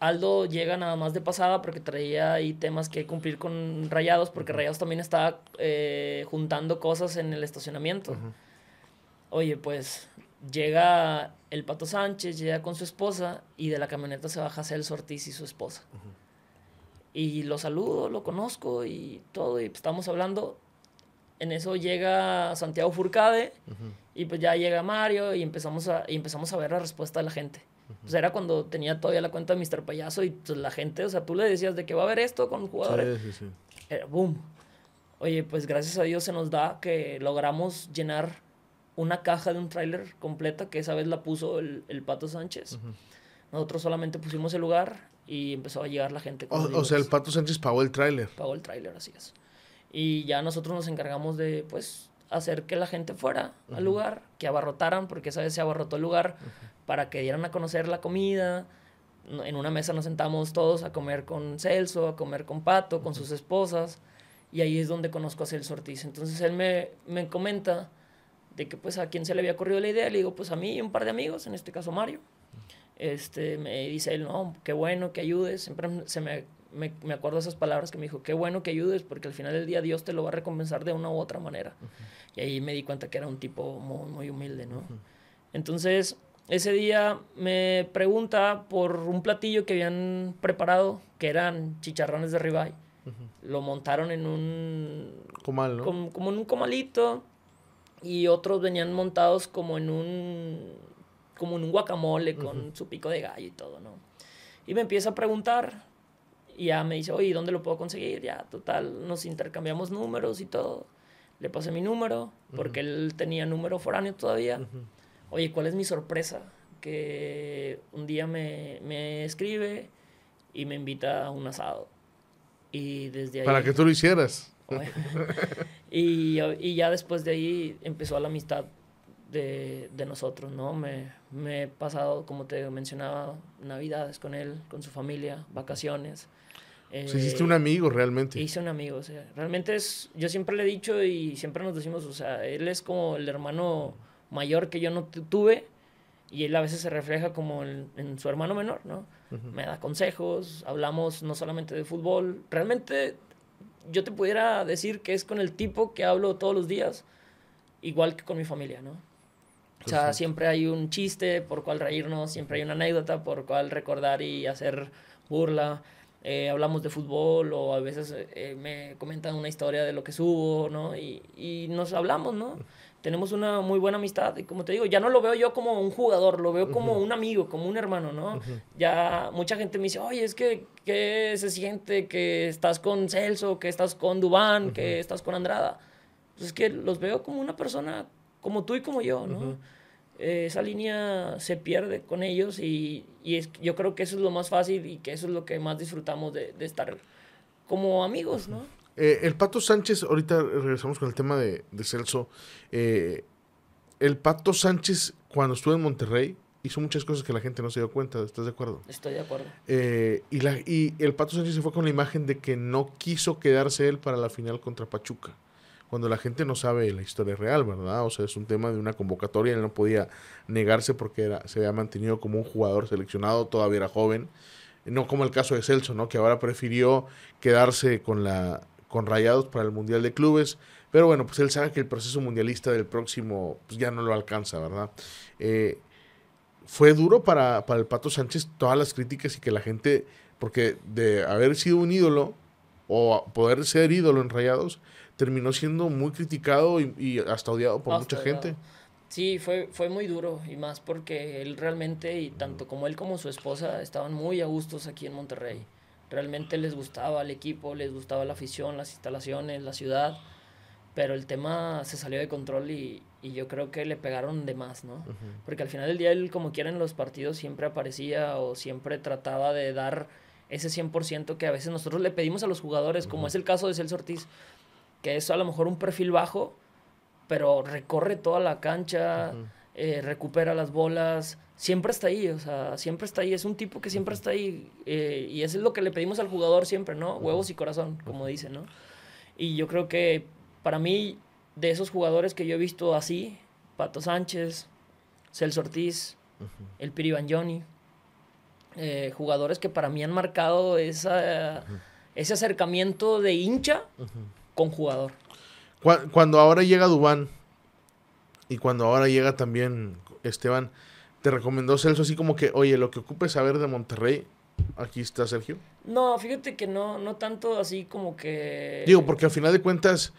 Aldo llega nada más de pasada porque traía ahí temas que cumplir con Rayados, porque Rayados también estaba eh, juntando cosas en el estacionamiento. Uh -huh. Oye, pues llega el Pato Sánchez, llega con su esposa y de la camioneta se baja Celso Ortiz y su esposa. Uh -huh. Y lo saludo, lo conozco y todo, y estamos hablando en eso llega Santiago Furcade uh -huh. y pues ya llega Mario y empezamos a, y empezamos a ver la respuesta de la gente. Uh -huh. Pues era cuando tenía todavía la cuenta de Mr. Payaso y pues la gente, o sea, tú le decías de que va a haber esto con jugadores. Sí, sí, sí. Era boom. Oye, pues gracias a Dios se nos da que logramos llenar una caja de un tráiler completa que esa vez la puso el, el Pato Sánchez. Uh -huh. Nosotros solamente pusimos el lugar y empezó a llegar la gente. O, o sea, el Pato Sánchez pagó el tráiler. Pagó el tráiler, así es y ya nosotros nos encargamos de pues hacer que la gente fuera uh -huh. al lugar, que abarrotaran, porque esa vez se abarrotó el lugar, uh -huh. para que dieran a conocer la comida. En una mesa nos sentamos todos a comer con Celso, a comer con Pato, con sus esposas, y ahí es donde conozco a Celso Ortiz. Entonces él me, me comenta de que pues a quién se le había ocurrido la idea, le digo pues a mí y un par de amigos, en este caso Mario. Este, me dice él, no, qué bueno que ayudes, siempre se me me, me, acuerdo esas palabras que me dijo, qué bueno que ayudes, porque al final del día Dios te lo va a recompensar de una u otra manera. Uh -huh. Y ahí me di cuenta que era un tipo muy, muy humilde, ¿no? Uh -huh. Entonces, ese día me pregunta por un platillo que habían preparado, que eran chicharrones de ribeye. Uh -huh. Lo montaron en un... Comal, ¿no? Como, como en un comalito, y otros venían montados como en un... como en un guacamole con su pico de gallo y todo, ¿no? Y me empieza a preguntar y ya me dice, oye, ¿dónde lo puedo conseguir? Ya, total, nos intercambiamos números y todo. Le pasé mi número, porque uh -huh. él tenía número foráneo todavía. Uh -huh. Oye, ¿cuál es mi sorpresa? Que un día me, me escribe y me invita a un asado. Y desde ahí... Para que tú lo hicieras. y, y, ya después de ahí empezó la amistad de, de nosotros, ¿no? Me, me, he pasado, como te mencionaba, navidades con él, con su familia, vacaciones. Eh, hiciste un amigo realmente. Hice un amigo, o sea, realmente es, yo siempre le he dicho y siempre nos decimos, o sea, él es como el hermano mayor que yo no tuve y él a veces se refleja como en, en su hermano menor, ¿no? Me da consejos, hablamos no solamente de fútbol, realmente yo te pudiera decir que es con el tipo que hablo todos los días, igual que con mi familia, ¿no? O sea, siempre hay un chiste por cual reírnos, siempre hay una anécdota por cual recordar y hacer burla. Eh, hablamos de fútbol o a veces eh, me comentan una historia de lo que subo, ¿no? Y, y nos hablamos, ¿no? Tenemos una muy buena amistad y como te digo, ya no lo veo yo como un jugador, lo veo como un amigo, como un hermano, ¿no? Ya mucha gente me dice, oye, es que ¿qué se siente que estás con Celso, que estás con Dubán, que estás con Andrada? Pues es que los veo como una persona como tú y como yo, ¿no? Eh, esa línea se pierde con ellos y, y es, yo creo que eso es lo más fácil y que eso es lo que más disfrutamos de, de estar como amigos, ¿no? Eh, el Pato Sánchez, ahorita regresamos con el tema de, Celso. Eh, el Pato Sánchez, cuando estuvo en Monterrey, hizo muchas cosas que la gente no se dio cuenta. ¿Estás de acuerdo? Estoy de acuerdo. Eh, y, la, y el Pato Sánchez se fue con la imagen de que no quiso quedarse él para la final contra Pachuca. Cuando la gente no sabe la historia real, ¿verdad? O sea, es un tema de una convocatoria. Él no podía negarse porque era, se había mantenido como un jugador seleccionado, todavía era joven. No como el caso de Celso, ¿no? Que ahora prefirió quedarse con la, con Rayados para el Mundial de Clubes. Pero bueno, pues él sabe que el proceso mundialista del próximo pues ya no lo alcanza, ¿verdad? Eh, fue duro para, para el Pato Sánchez todas las críticas y que la gente, porque de haber sido un ídolo o poder ser ídolo en Rayados, terminó siendo muy criticado y, hasta odiado por mucha gente. Sí, fue, fue muy duro y más porque él realmente, y tanto como él como su esposa, estaban muy a gustos aquí en Monterrey realmente les gustaba el equipo, les gustaba la afición, las instalaciones, la ciudad, pero el tema se salió de control y, y yo creo que le pegaron de más, ¿no? Porque al final del día él, como quiera en los partidos, siempre aparecía o siempre trataba de dar ese 100% que a veces nosotros le pedimos a los jugadores, como es el caso de Celso Ortiz, que es a lo mejor un perfil bajo, pero recorre toda la cancha, eh, recupera las bolas, siempre está ahí, o sea, siempre está ahí, es un tipo que siempre está ahí eh, y eso es lo que le pedimos al jugador siempre, ¿no? Huevos y corazón, como dicen, ¿no? Y yo creo que para mí, de esos jugadores que yo he visto así, Pato Sánchez, Celso Ortiz, el Piri Johnny, eh, jugadores que para mí han marcado esa, ese acercamiento de hincha con jugador. Cuando ahora llega Dubán y cuando ahora llega también Esteban, te recomendó Celso así como que, oye, lo que ocupes saber de Monterrey, aquí está Sergio? No, fíjate que no, no tanto así como que... Digo, porque al final de cuentas,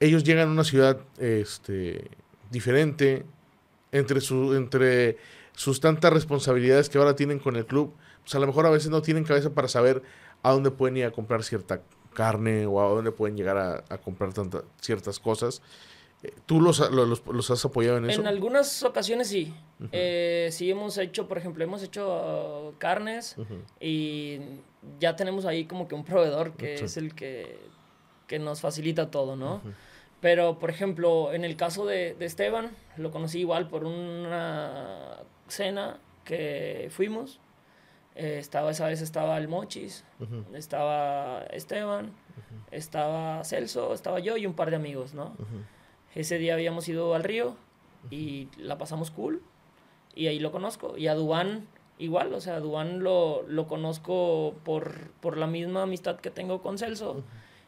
ellos llegan a una ciudad este, diferente, entre, su, entre sus tantas responsabilidades que ahora tienen con el club, pues a lo mejor a veces no tienen cabeza para saber a dónde pueden ir a comprar cierta carne o a dónde pueden llegar a, a comprar tantas ciertas cosas. ¿Tú los, los, has apoyado en eso? En algunas ocasiones sí. Eh, sí hemos hecho, por ejemplo, hemos hecho carnes y ya tenemos ahí como que un proveedor que es el que, que, nos facilita todo, ¿no? Pero, por ejemplo, en el caso de, de, Esteban, lo conocí igual por una cena que fuimos. Eh, estaba, esa vez estaba el Mochis, estaba Esteban, estaba Celso, estaba yo y un par de amigos, ¿no? Ese día habíamos ido al río y la pasamos cool y ahí lo conozco. Y a Dubán igual, o sea, a Dubán lo, lo conozco por, por, la misma amistad que tengo con Celso.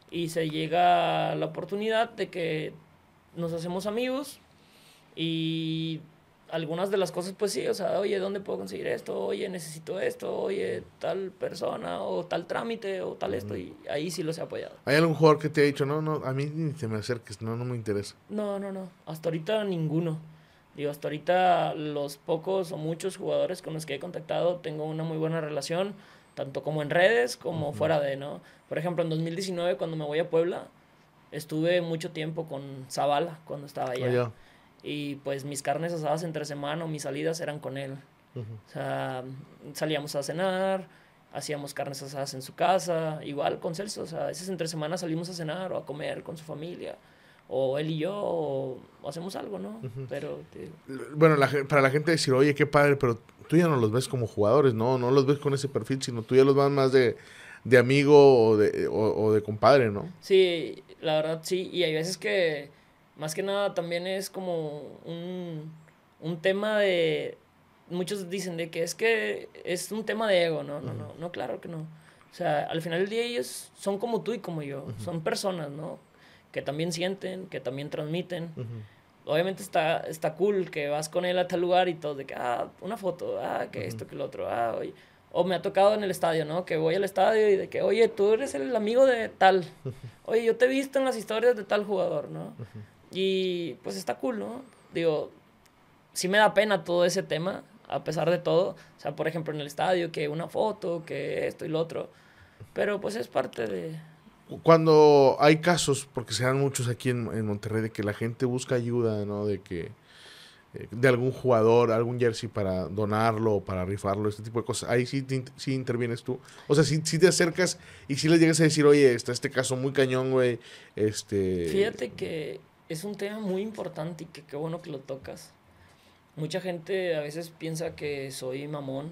Y se llega la oportunidad de que nos hacemos amigos y algunas de las cosas, pues sí, o sea, oye, ¿dónde puedo conseguir esto? Oye, necesito esto, oye, tal persona, o tal trámite, o tal esto, y ahí sí los he apoyado. ¿Hay algún jugador que te ha dicho, no, no, a mí ni te me acerques, no, no me interesa? No, no, no, hasta ahorita ninguno. Digo, hasta ahorita los pocos o muchos jugadores con los que he contactado tengo una muy buena relación, tanto como en redes como fuera de, ¿no? Por ejemplo, en 2019, cuando me voy a Puebla, estuve mucho tiempo con Zavala, cuando estaba allá. Y pues mis carnes asadas entre semana o mis salidas eran con él. O sea, salíamos a cenar, hacíamos carnes asadas en su casa, igual con Celso. O sea, a veces entre semana salimos a cenar o a comer con su familia. O él y yo, o, hacemos algo, ¿no? Pero... Bueno, para la gente decir, oye, qué padre, pero tú ya no los ves como jugadores, ¿no? No los ves con ese perfil, sino tú ya los vas más de, de amigo o de, o de compadre, ¿no? Sí, la verdad sí. Y hay veces que más que nada también es como un, un tema de... Muchos dicen de que es que es un tema de ego, ¿no? No, no, no, claro que no. O sea, al final del día ellos son como tú y como yo. Son personas, ¿no? Que también sienten, que también transmiten. Obviamente está, está cool que vas con él a tal lugar y todo, de que, ah, una foto, ah, que esto, que lo otro, ah, oye. O me ha tocado en el estadio, ¿no? Que voy al estadio y de que, oye, tú eres el amigo de tal. Oye, yo te he visto en las historias de tal jugador, ¿no? Y pues está cool, ¿no? Digo, sí me da pena todo ese tema, a pesar de todo. O sea, por ejemplo, en el estadio, que una foto, que esto y lo otro. Pero pues es parte de... Cuando hay casos, porque se dan muchos aquí en, en Monterrey, de que la gente busca ayuda, ¿no? De que eh, de algún jugador, algún jersey para donarlo o para rifarlo, este tipo de cosas. Ahí sí, sí intervienes tú. O sea, si, te acercas y si le llegas a decir, oye, está este caso muy cañón, güey. Este... Fíjate que es un tema muy importante y que qué bueno que lo tocas. Mucha gente a veces piensa que soy mamón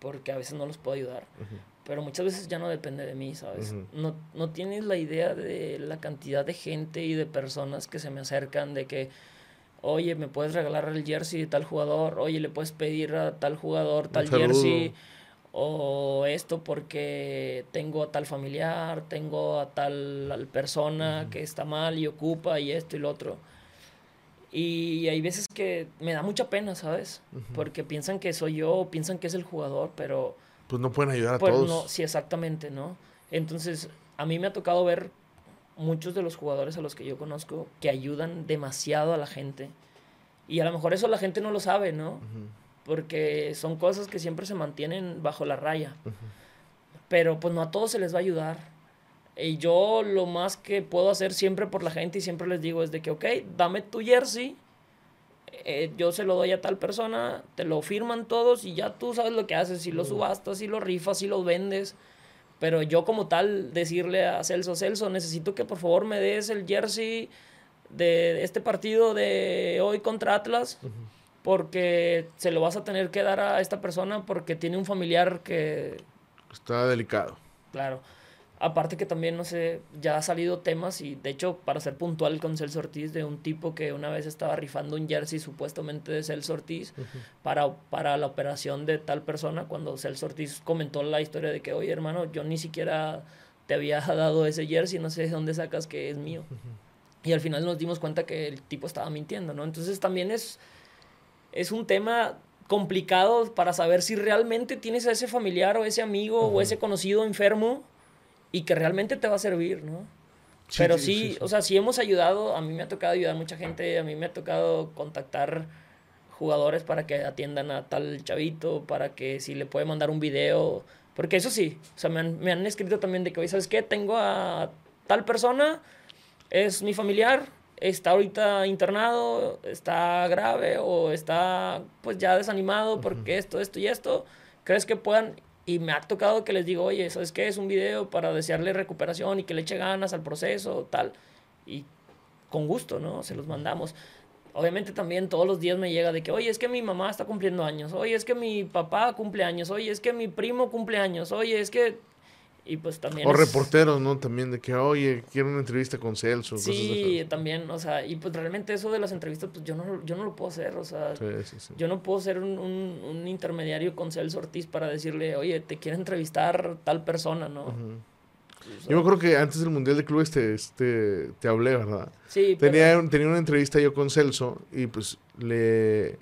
porque a veces no los puedo ayudar. Pero muchas veces ya no depende de mí, ¿sabes? no, no tienes la idea de la cantidad de gente y de personas que se me acercan, de que, oye, me puedes regalar el jersey de tal jugador, oye, le puedes pedir a tal jugador tal jersey o esto porque tengo a tal familiar, tengo a tal persona que está mal y ocupa y esto y lo otro. Y hay veces que me da mucha pena, ¿sabes? Porque piensan que soy yo, piensan que es el jugador, pero... Pues no pueden ayudar a pues todos. No, sí, exactamente, ¿no? Entonces, a mí me ha tocado ver muchos de los jugadores a los que yo conozco que ayudan demasiado a la gente. Y a lo mejor eso la gente no lo sabe, ¿no? Porque son cosas que siempre se mantienen bajo la raya. Pero pues no a todos se les va a ayudar. Y yo lo más que puedo hacer siempre por la gente y siempre les digo es de que, ok, dame tu jersey, eh, yo se lo doy a tal persona, te lo firman todos y ya tú sabes lo que haces, si lo subastas, si lo rifas, si lo vendes. Pero yo como tal decirle a Celso, Celso, necesito que por favor me des el jersey de este partido de hoy contra Atlas porque se lo vas a tener que dar a esta persona porque tiene un familiar que... Está delicado. Claro. Aparte que también, no sé, ya ha salido temas y de hecho, para ser puntual con Celso Ortiz, de un tipo que una vez estaba rifando un jersey supuestamente de Celso Ortiz para, para la operación de tal persona, cuando Celso Ortiz comentó la historia de que, oye hermano, yo ni siquiera te había dado ese jersey, no sé de dónde sacas que es mío. Y al final nos dimos cuenta que el tipo estaba mintiendo, ¿no? Entonces también es es un tema complicado para saber si realmente tienes a ese familiar o ese amigo o ese conocido enfermo y que realmente te va a servir, ¿no? Pero sí, o sea, sí hemos ayudado, a mí me ha tocado ayudar a mucha gente, a mí me ha tocado contactar jugadores para que atiendan a tal chavito, para que si le puede mandar un video, porque eso sí, o sea, me han, me han escrito también de que, oye, ¿sabes qué? Tengo a tal persona, es mi familiar, está ahorita internado, está grave o está pues ya desanimado porque esto, esto y esto, ¿crees que puedan? Y me ha tocado que les digo, oye, ¿sabes qué? Es un video para desearle recuperación y que le eche ganas al proceso, tal. Y con gusto, ¿no? Se los mandamos. Obviamente también todos los días me llega de que, oye, es que mi mamá está cumpliendo años, oye, es que mi papá cumple años, oye, es que mi primo cumple años, oye, es que y pues también... O reporteros, ¿no? También de que, oye, quiero una entrevista con Celso. Sí, también, o sea, y pues realmente eso de las entrevistas, pues yo no, yo no lo puedo hacer, o sea, yo no puedo ser un, un, intermediario con Celso Ortiz para decirle, oye, te quiere entrevistar tal persona, ¿no? yo me acuerdo que antes del Mundial de Clubes te, este, te hablé, ¿verdad? Sí. Tenía, tenía una entrevista yo con Celso y pues le...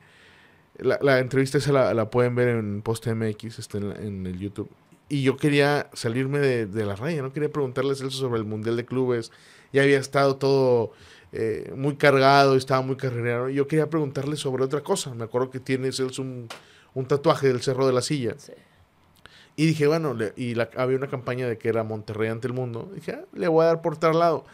La, la entrevista esa la, la, pueden ver en Post MX, está en, en el YouTube y yo quería salirme de, la raya, no quería preguntarle a Celso sobre el Mundial de Clubes. Ya había estado todo eh, muy cargado, estaba muy carrerero. Yo quería preguntarle sobre otra cosa. Me acuerdo que tiene Celso un, tatuaje del Cerro de la Silla. Y dije, bueno, y había una campaña de que era Monterrey ante el mundo. Dije, ah, le voy a dar por tal lado.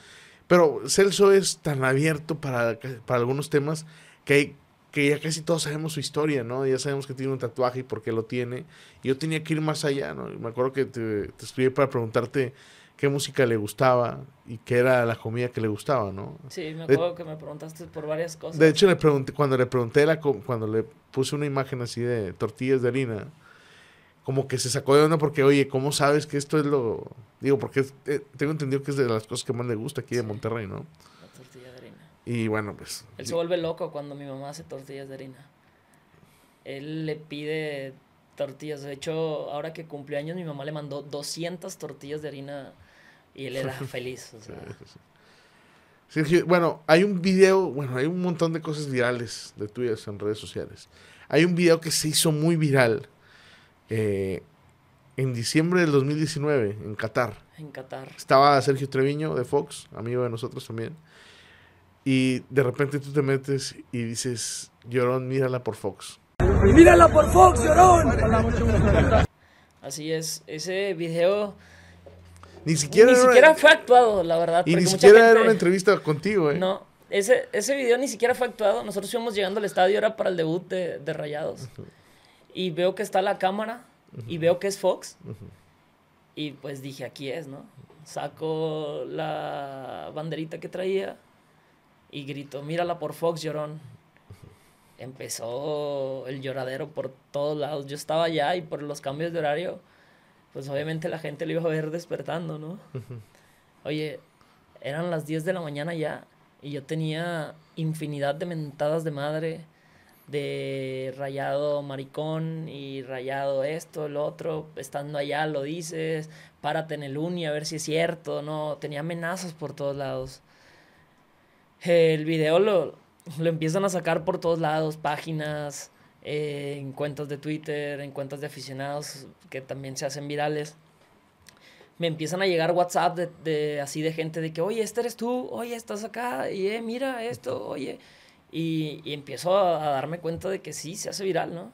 Pero Celso es tan abierto para, para algunos temas que, que ya casi todos sabemos su historia, ¿no? Ya sabemos que tiene un tatuaje y por qué lo tiene. Y yo tenía que ir más allá, ¿no? Y me acuerdo que te, te escribí para preguntarte qué música le gustaba y qué era la comida que le gustaba, ¿no? Sí, me acuerdo que me preguntaste por varias cosas. De hecho, le pregunté, cuando le pregunté, la, cuando le puse una imagen así de tortillas de harina, como que se sacó de onda porque, oye, ¿cómo sabes que esto es lo...? Digo, porque eh, tengo entendido que es de las cosas que más le gusta aquí de Monterrey, ¿no? La tortilla de. Y bueno, pues... Él se vuelve loco cuando mi mamá hace tortillas de harina. Él le pide tortillas. De hecho, ahora que cumplió años, mi mamá le mandó 200 tortillas de harina y él era feliz. O sea. Sergio, bueno, hay un video, bueno, hay un montón de cosas virales de tuyas en redes sociales. Hay un video que se hizo muy viral eh, en diciembre del 2019 en Qatar. En Qatar. Estaba Sergio Treviño de Fox, amigo de nosotros también. Y de repente tú te metes y dices, Llorón, mírala por Fox. Mírala por Fox, Llorón. Así es, ese video ni siquiera, ni siquiera fue actuado, la verdad. Y ni siquiera era una entrevista contigo, ¿eh? No, ese, ese video ni siquiera fue actuado. Nosotros íbamos llegando al estadio, era para el debut de, de Rayados. Y veo que está la cámara y veo que es Fox. Y pues dije, aquí es, ¿no? Saco la banderita que traía y grito, mírala por Fox, llorón. Empezó el lloradero por todos lados. Yo estaba allá y por los cambios de horario pues obviamente la gente lo iba a ver despertando, ¿no? Oye, eran las 10 de la mañana ya y yo tenía infinidad de mentadas de madre, de rayado maricón y rayado esto, el otro, estando allá lo dices, párate en el uni a ver si es cierto, no, tenía amenazas por todos lados. El video lo, lo empiezan a sacar por todos lados, páginas, eh, en cuentas de Twitter, en cuentas de aficionados que también se hacen virales. Me empiezan a llegar WhatsApp de, así de gente de que, oye, este eres tú, oye, estás acá, y eh, mira esto, oye. Y, y, empiezo a, darme cuenta de que sí, se hace viral, ¿no?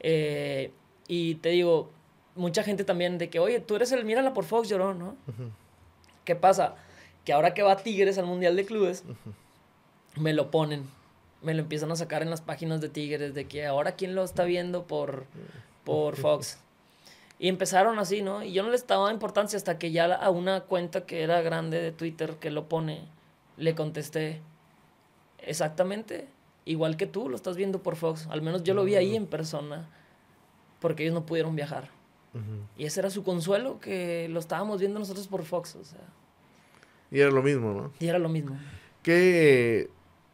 Eh, y te digo, mucha gente también de que, oye, tú eres el Mírala por Fox, lloró, ¿no? ¿Qué pasa? Que ahora que va Tigres al Mundial de Clubes, me lo ponen me lo empiezan a sacar en las páginas de Tigres, de que ahora quién lo está viendo por, por Fox. Y empezaron así, ¿no? Y yo no les daba importancia hasta que ya a una cuenta que era grande de Twitter que lo pone, le contesté, exactamente, igual que tú lo estás viendo por Fox. Al menos yo lo vi ahí en persona, porque ellos no pudieron viajar. Y ese era su consuelo, que lo estábamos viendo nosotros por Fox, o sea. Y era lo mismo, ¿no? Y era lo mismo. ¿Qué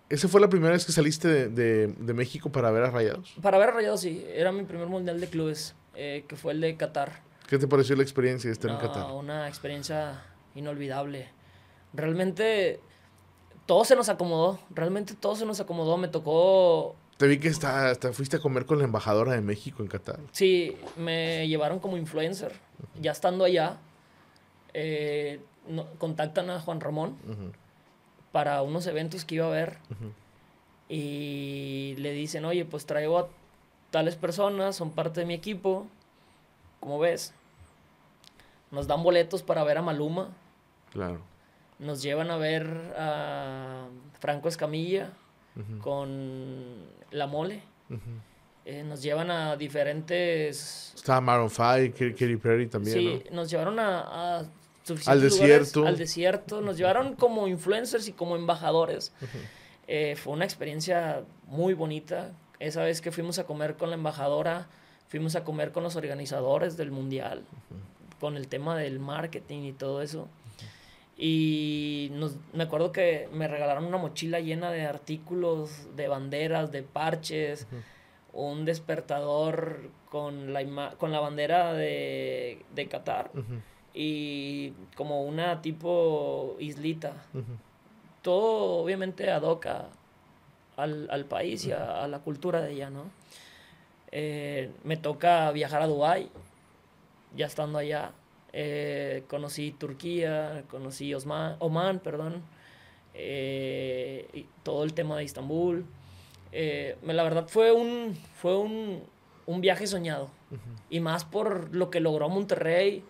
¿Esa fue la primera vez que saliste de, México para ver a Rayados? Para ver a Rayados, sí. Era mi primer mundial de clubes, eh, que fue el de Qatar. ¿Qué te pareció la experiencia de estar en Qatar? Una experiencia inolvidable. Realmente todo se nos acomodó. Realmente todo se nos acomodó. Me tocó. Te vi que hasta, hasta fuiste a comer con la embajadora de México en Qatar. Sí, me llevaron como influencer. Ya estando allá, eh, contactan a Juan Ramón para unos eventos que iba a haber. Y le dicen, oye, pues traigo a tales personas, son parte de mi equipo. Como ves, nos dan boletos para ver a Maluma. Claro. Nos llevan a ver a Franco Escamilla con La Mole. Eh, nos llevan a diferentes... Estaba Maroon 5, Katy Perry también, Sí, nos llevaron a al desierto. al desierto. Nos llevaron como influencers y como embajadores. Eh, fue una experiencia muy bonita. Esa vez que fuimos a comer con la embajadora, fuimos a comer con los organizadores del mundial, con el tema del marketing y todo eso. Y me acuerdo que me regalaron una mochila llena de artículos, de banderas, de parches, un despertador con la, con la bandera de, de Qatar y como una tipo islita. Todo obviamente adoca al, al país y a, la cultura de ella, ¿no? Eh, me toca viajar a Dubái, ya estando allá. Eh, conocí Turquía, conocí Osman, Oman, perdón, eh, y todo el tema de Istambul. la verdad fue un, fue un, un viaje soñado. Y más por lo que logró Monterrey,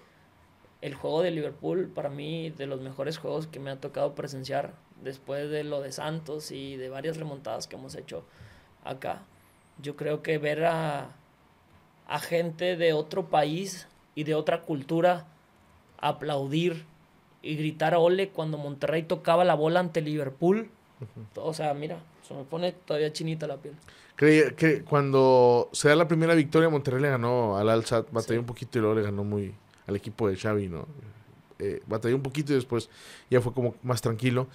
el juego de Liverpool, para mí, de los mejores juegos que me ha tocado presenciar, después de lo de Santos y de varias remontadas que hemos hecho acá. Yo creo que ver a, a gente de otro país y de otra cultura aplaudir y gritar ole cuando Monterrey tocaba la bola ante Liverpool. O sea, mira, se me pone todavía chinita la piel. Creía que cuando se da la primera victoria, Monterrey le ganó al Alsat, batalló un poquito y luego le ganó muy al equipo de Xavi, ¿no? Eh, batalló un poquito y después ya fue como más tranquilo.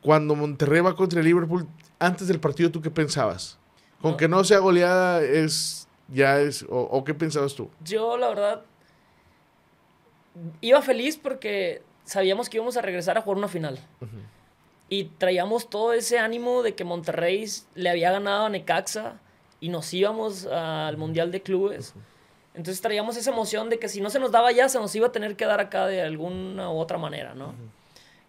Cuando Monterrey va contra el Liverpool, antes del partido, ¿tú qué pensabas? Con que no sea goleada es ya es o, qué pensabas tú? Yo la verdad iba feliz porque sabíamos que íbamos a regresar a jugar una final. Y traíamos todo ese ánimo de que Monterrey le había ganado a Necaxa y nos íbamos al Mundial de Clubes. Entonces traíamos esa emoción de que si no se nos daba ya, se nos iba a tener que dar acá de alguna u otra manera, ¿no?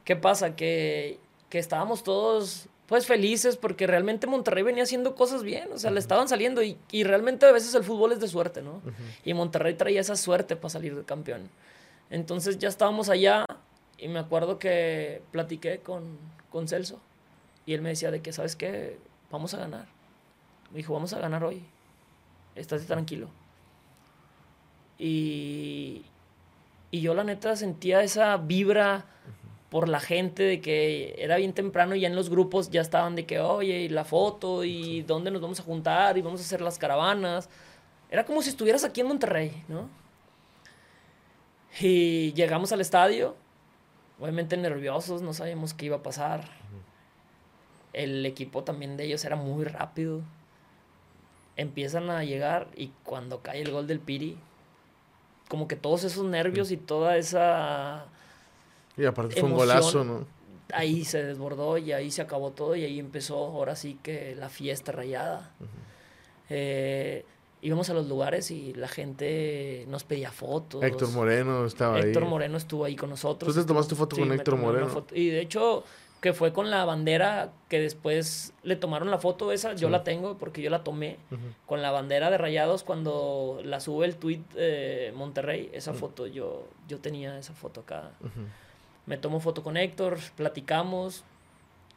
¿Qué pasa? Que, que estábamos todos pues felices porque realmente Monterrey venía haciendo cosas bien, o sea, le estaban saliendo y, y, realmente a veces el fútbol es de suerte, ¿no? Y Monterrey traía esa suerte para salir de campeón. Entonces ya estábamos allá y me acuerdo que platiqué con, con Celso y él me decía de que, ¿sabes qué? Vamos a ganar. Me dijo, vamos a ganar hoy. Estás tranquilo. Y, y yo la neta sentía esa vibra por la gente de que era bien temprano y ya en los grupos ya estaban de que, oye, y la foto y dónde nos vamos a juntar y vamos a hacer las caravanas. Era como si estuvieras aquí en Monterrey, ¿no? Y llegamos al estadio, obviamente nerviosos, no sabíamos qué iba a pasar. El equipo también de ellos era muy rápido. Empiezan a llegar y cuando cae el gol del Piri, como que todos esos nervios y toda esa y aparte fue un golazo, ¿no? Ahí se desbordó y ahí se acabó todo y ahí empezó ahora sí que la fiesta rayada. Eh, íbamos a los lugares y la gente nos pedía fotos. Héctor Moreno estaba ahí. Héctor Moreno estuvo ahí con nosotros. ¿Tú te tomaste foto con Héctor Moreno? Y de hecho, que fue con la bandera que después le tomaron la foto esa, yo la tengo porque yo la tomé con la bandera de Rayados cuando la sube el tweet de Monterrey, esa foto yo yo tenía esa foto acá. Me tomo foto con Héctor, platicamos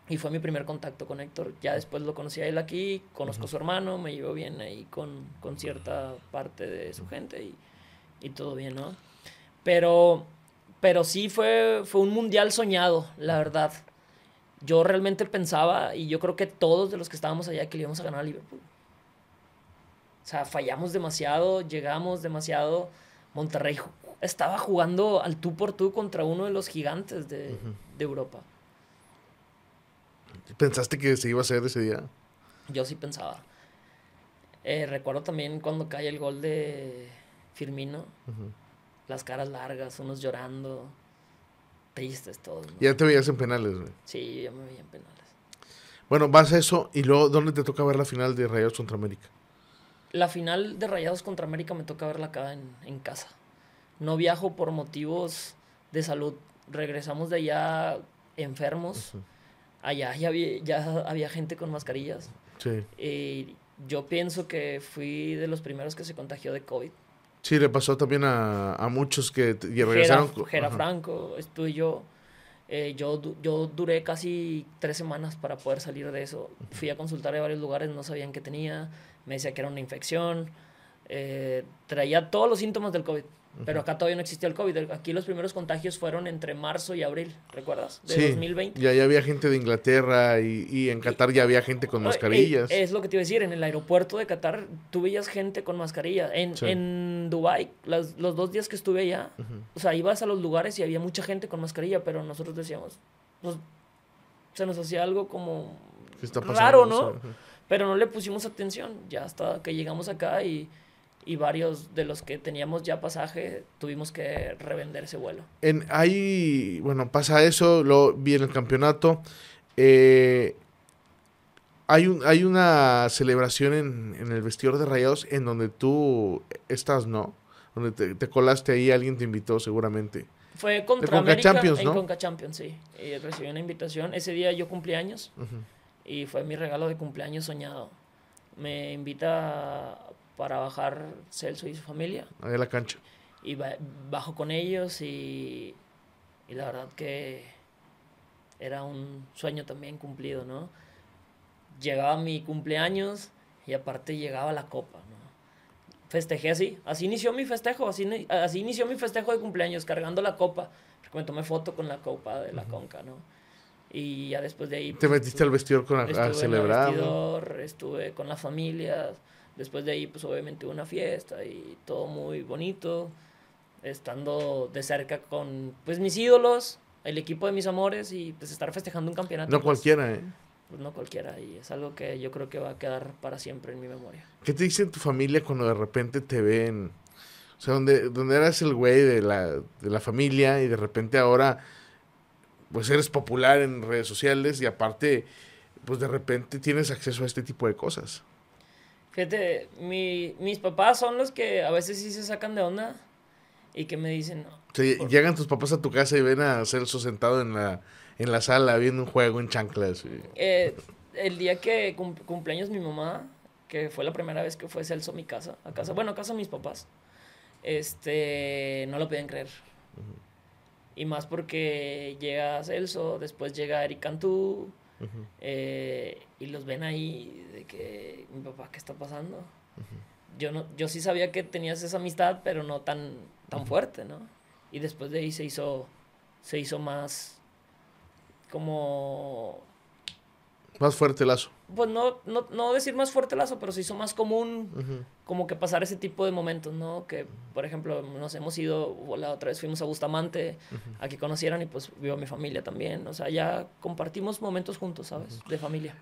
y fue mi primer contacto con Héctor. Ya después lo conocí a él aquí, conozco a su hermano, me llevo bien ahí con, con cierta parte de su gente y, y, todo bien, ¿no? Pero, pero sí fue, fue un mundial soñado, la verdad. Yo realmente pensaba, y yo creo que todos de los que estábamos allá, que le íbamos a ganar a Liverpool. O sea, fallamos demasiado, llegamos demasiado. Monterrey estaba jugando al tú por tú contra uno de los gigantes de, Europa. ¿Pensaste que se iba a hacer ese día? Yo sí pensaba. Eh, recuerdo también cuando cae el gol de Firmino. Las caras largas, unos llorando. Todos. Ya te veías en penales, güey. Sí, ya me veía en penales. Bueno, vas a eso y luego, ¿dónde te toca ver la final de Rayados contra América? La final de Rayados contra América me toca verla acá en, en casa no viajo por motivos de salud. Regresamos de allá enfermos. Allá ya había, ya había gente con mascarillas. Sí. Y yo pienso que fui de los primeros que se contagió de COVID. Sí, le pasó también a, muchos que regresaron. Gera, Franco, estuve yo. Eh, yo, yo duré casi tres semanas para poder salir de eso. Fui a consultar a varios lugares, no sabían qué tenía. Me decía que era una infección. Eh, traía todos los síntomas del COVID. Pero acá todavía no existía el COVID. Aquí los primeros contagios fueron entre marzo y abril, ¿recuerdas? De sí, 2020. Ya, ya había gente de Inglaterra y, en Qatar ya había gente con mascarillas. Es, lo que te iba a decir, en el aeropuerto de Qatar tú veías gente con mascarilla. En, en Dubái, los dos días que estuve allá, o sea, ibas a los lugares y había mucha gente con mascarilla, pero nosotros decíamos, pues, se nos hacía algo como raro, ¿no? Pero no le pusimos atención, ya hasta que llegamos acá y y varios de los que teníamos ya pasaje tuvimos que revender ese vuelo. En, ahí, bueno, pasa eso, lo vi en el campeonato. Eh, hay, un, hay una celebración en, en, el vestidor de Rayados en donde tú estás, ¿no? Donde te, colaste ahí, alguien te invitó seguramente. Fue contra América Champions, ¿no? en Conca Champions, sí. Y recibí una invitación. Ese día yo cumplí años y fue mi regalo de cumpleaños soñado. Me invita para bajar Celso y su familia. Ahí a la cancha. Y bajo con ellos y, y la verdad que era un sueño también cumplido, ¿no? Llegaba mi cumpleaños y aparte llegaba la copa, ¿no? Festejé así, así inició mi festejo, así, así inició mi festejo de cumpleaños, cargando la copa. Me tomé foto con la copa de la Conca, ¿no? Y ya después de ahí... ¿Te pues, metiste al vestidor con a, celebrar? estuve con las familias. Después de ahí, pues obviamente una fiesta y todo muy bonito. Estando de cerca con, pues, mis ídolos, el equipo de mis amores y pues estar festejando un campeonato. No pues, cualquiera, ¿eh? Pues no cualquiera y es algo que yo creo que va a quedar para siempre en mi memoria. ¿Qué te dice tu familia cuando de repente te ven? O sea, donde, donde eras el güey de la, de la familia y de repente ahora pues eres popular en redes sociales y aparte pues de repente tienes acceso a este tipo de cosas. Fíjate, mi, mis papás son los que a veces sí se sacan de onda y que me dicen... No, llegan tus papás a tu casa y ven a Celso sentado en la, en la sala viendo un juego en chanclas. Eh, el día que cumpleaños mi mamá, que fue la primera vez que fue Celso a mi casa, a casa, bueno, a casa de mis papás, este, no lo podían creer. Y más porque llega Celso, después llega Eric Cantú, eh, y los ven ahí de que, mi papá, ¿qué está pasando? yo, no, yo sí sabía que tenías esa amistad, pero no tan tan fuerte, ¿no? Y después de ahí se hizo, se hizo más como... Más fuerte el lazo. Pues no, no, no decir más fuerte lazo, pero se hizo más común como que pasar ese tipo de momentos, ¿no? Que, por ejemplo, nos hemos ido, la otra vez fuimos a Bustamante, a que conocieran y pues vivo a mi familia también. O sea, ya compartimos momentos juntos, ¿sabes? De familia.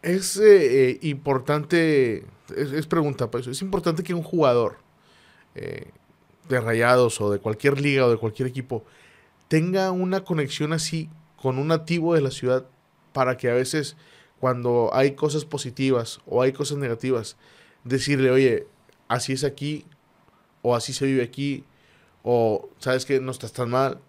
Es eh, eh, importante, es, pregunta, pues, es importante que un jugador eh, de Rayados o de cualquier liga o de cualquier equipo tenga una conexión así con un nativo de la ciudad para que a veces cuando hay cosas positivas o hay cosas negativas, decirle, oye, así es aquí, o así se vive aquí, o sabes que no estás tan mal.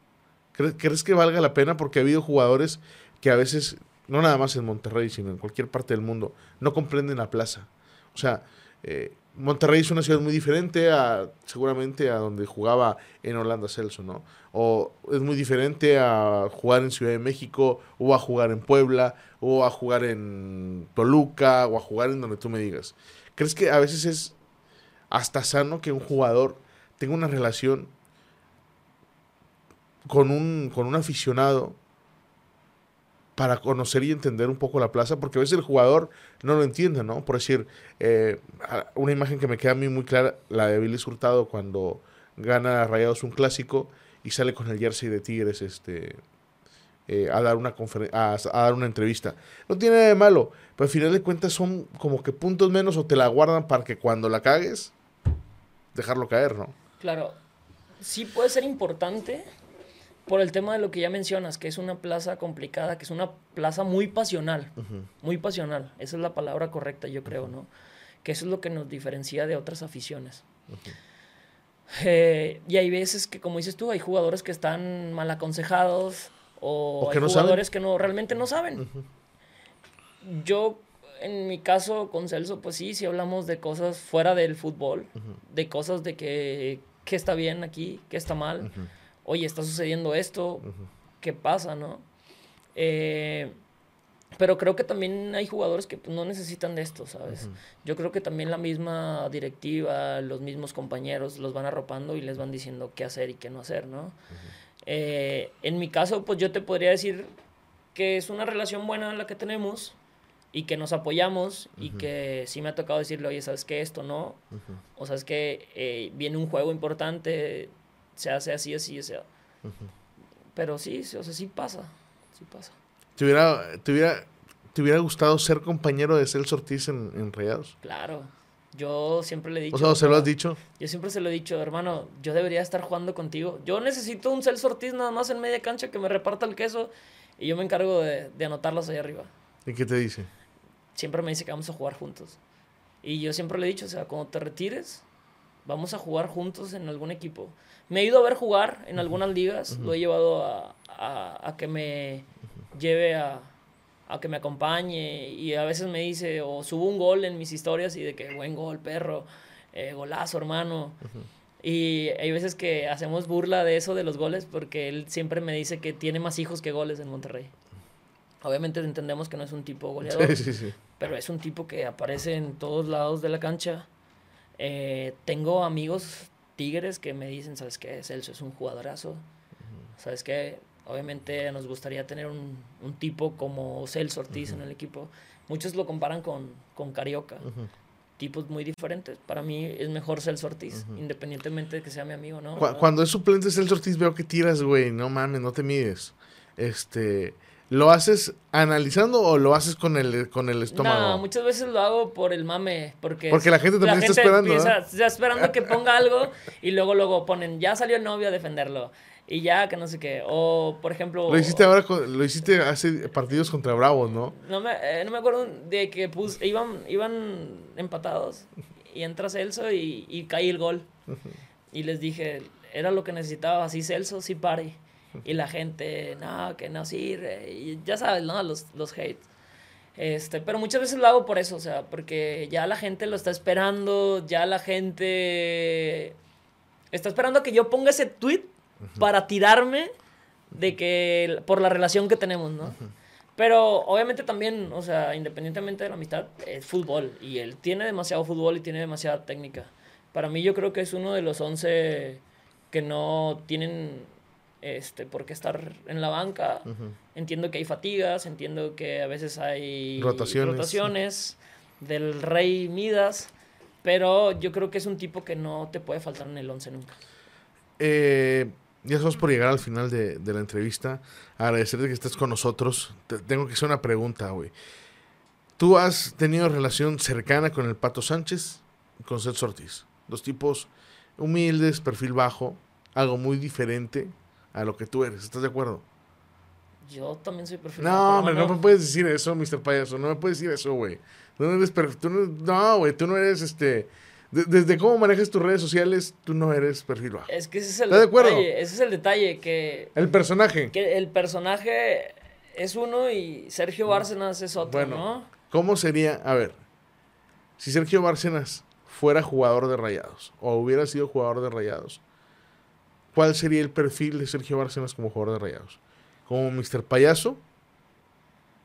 ¿Crees, que valga la pena? Porque ha habido jugadores que a veces, no nada más en Monterrey, sino en cualquier parte del mundo, no comprenden la plaza. O sea, eh, Monterrey es una ciudad muy diferente a seguramente a donde jugaba en Holanda Celso, ¿no? O es muy diferente a jugar en Ciudad de México, o a jugar en Puebla, o a jugar en Toluca, o a jugar en donde tú me digas. ¿Crees que a veces es hasta sano que un jugador tenga una relación con un, con un aficionado para conocer y entender un poco la plaza, porque a veces el jugador no lo entiende, ¿no? Por decir, eh, una imagen que me queda a mí muy clara, la de Billy Hurtado cuando gana Rayados un clásico y sale con el jersey de Tigres este, eh, a, dar una a, a, dar una entrevista. No tiene nada de malo, pero al final de cuentas son como que puntos menos o te la guardan para que cuando la cagues, dejarlo caer, ¿no? Claro, sí puede ser importante por el tema de lo que ya mencionas, que es una plaza complicada, que es una plaza muy pasional, muy pasional, esa es la palabra correcta, yo creo, ¿no? Que eso es lo que nos diferencia de otras aficiones. Eh, y hay veces que, como dices tú, hay jugadores que están mal aconsejados o, hay jugadores que no, realmente no saben. Yo, en mi caso con Celso, pues sí, sí hablamos de cosas fuera del fútbol, de cosas de que, que está bien aquí, que está mal oye, está sucediendo esto, ¿qué pasa, no? Eh, pero creo que también hay jugadores que pues, no necesitan de esto, ¿sabes? Yo creo que también la misma directiva, los mismos compañeros los van arropando y les van diciendo qué hacer y qué no hacer, ¿no? Eh, en mi caso, pues yo te podría decir que es una relación buena la que tenemos y que nos apoyamos y que sí me ha tocado decirle, oye, ¿sabes qué? Esto no. O sabes que eh, viene un juego importante, se hace así, así, o sea. Pero sí, o sea, sí pasa, sí pasa. ¿Te hubiera, te hubiera, te hubiera gustado ser compañero de Celso Ortiz en, en Rayados? Claro. Yo siempre le he dicho. O sea, ¿se lo has dicho? Yo siempre se lo he dicho, hermano, yo debería estar jugando contigo. Yo necesito un Celso Ortiz nada más en media cancha que me reparta el queso y yo me encargo de, de anotarlos ahí arriba. ¿Y qué te dice? Siempre me dice que vamos a jugar juntos. Y yo siempre le he dicho, o sea, cuando te retires, vamos a jugar juntos en algún equipo. Me he ido a ver jugar en algunas ligas, lo he llevado a, a, que me lleve a, a, que me acompañe y a veces me dice o subo un gol en mis historias y de que buen gol, perro, eh, golazo, hermano. Y hay veces que hacemos burla de eso de los goles porque él siempre me dice que tiene más hijos que goles en Monterrey. Obviamente entendemos que no es un tipo goleador, sí, sí, sí. pero es un tipo que aparece en todos lados de la cancha. Eh, tengo amigos tigres que me dicen, ¿sabes qué? Celso es un jugadorazo. ¿Sabes qué? Obviamente nos gustaría tener un, un tipo como Celso Ortiz en el equipo. Muchos lo comparan con, con Carioca. Tipos muy diferentes. Para mí es mejor Celso Ortiz, independientemente de que sea mi amigo, ¿no? Cuando es suplente Celso Ortiz veo que tiras, güey. No mames, no te mides. Este... ¿Lo haces analizando o lo haces con el, con el estómago? No, muchas veces lo hago por el mame. Porque, porque la gente también está esperando. Está esperando que ponga algo y luego, luego ponen, ya salió el novio a defenderlo y ya que no sé qué. O, por ejemplo... Lo hiciste ahora, lo hiciste hace partidos contra Bravos, ¿no? No me, eh, no me acuerdo de que pus, iban, iban empatados y entra Celso y, y cae el gol. Y les dije, era lo que necesitaba, así Celso, sí pare. Y la gente, no, que no sirve. Y ya sabes, ¿no? Los, los hates. Este, pero muchas veces lo hago por eso, o sea, porque ya la gente lo está esperando, ya la gente está esperando que yo ponga ese tweet para tirarme de que por la relación que tenemos, ¿no? Pero obviamente también, o sea, independientemente de la amistad, es fútbol. Y él tiene demasiado fútbol y tiene demasiada técnica. Para mí yo creo que es uno de los 11 que no tienen este, por qué estar en la banca. Entiendo que hay fatigas, entiendo que a veces hay rotaciones, rotaciones del rey Midas. Pero yo creo que es un tipo que no te puede faltar en el 11 nunca. Eh, ya estamos por llegar al final de, la entrevista. Agradecerte que estés con nosotros. tengo que hacer una pregunta, güey. ¿Tú has tenido relación cercana con el Pato Sánchez y con Celso Ortiz? Dos tipos humildes, perfil bajo, algo muy diferente a lo que tú eres. ¿Estás de acuerdo? Yo también soy perfil no, bajo. No, no me puedes decir eso, Mr. Payaso. No me puedes decir eso, güey. no eres No, güey, tú no eres este desde cómo manejas tus redes sociales, tú no eres perfil bajo. Es que ese es el ¿Estás detalle, de acuerdo? Ese es el detalle, que... El personaje. Que el personaje es uno y Sergio Bárcenas es otro, bueno, ¿no? ¿Cómo sería, a ver, si Sergio Bárcenas fuera jugador de Rayados o hubiera sido jugador de Rayados, ¿cuál sería el perfil de Sergio Bárcenas como jugador de Rayados? ¿Como Mr. Payaso?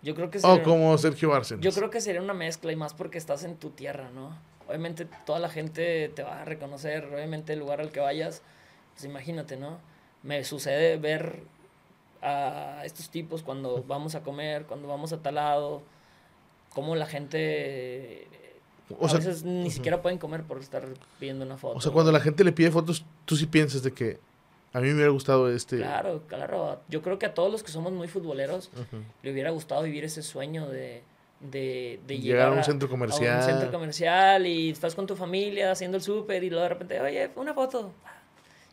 Yo creo que sería, O como Sergio Bárcenas. Yo creo que sería una mezcla y más porque estás en tu tierra, ¿no? obviamente toda la gente te va a reconocer, obviamente el lugar al que vayas, pues imagínate, ¿no? Me sucede ver a estos tipos cuando vamos a comer, cuando vamos a tal lado, cómo la gente o a veces ni siquiera pueden comer por estar pidiendo una foto. O sea, cuando la gente le pide fotos, tú sí piensas de que a mí me hubiera gustado este... Claro, claro. Yo creo que a todos los que somos muy futboleros le hubiera gustado vivir ese sueño de de, llegar, a un centro comercial. un centro comercial y estás con tu familia haciendo el súper y luego de repente, oye, una foto.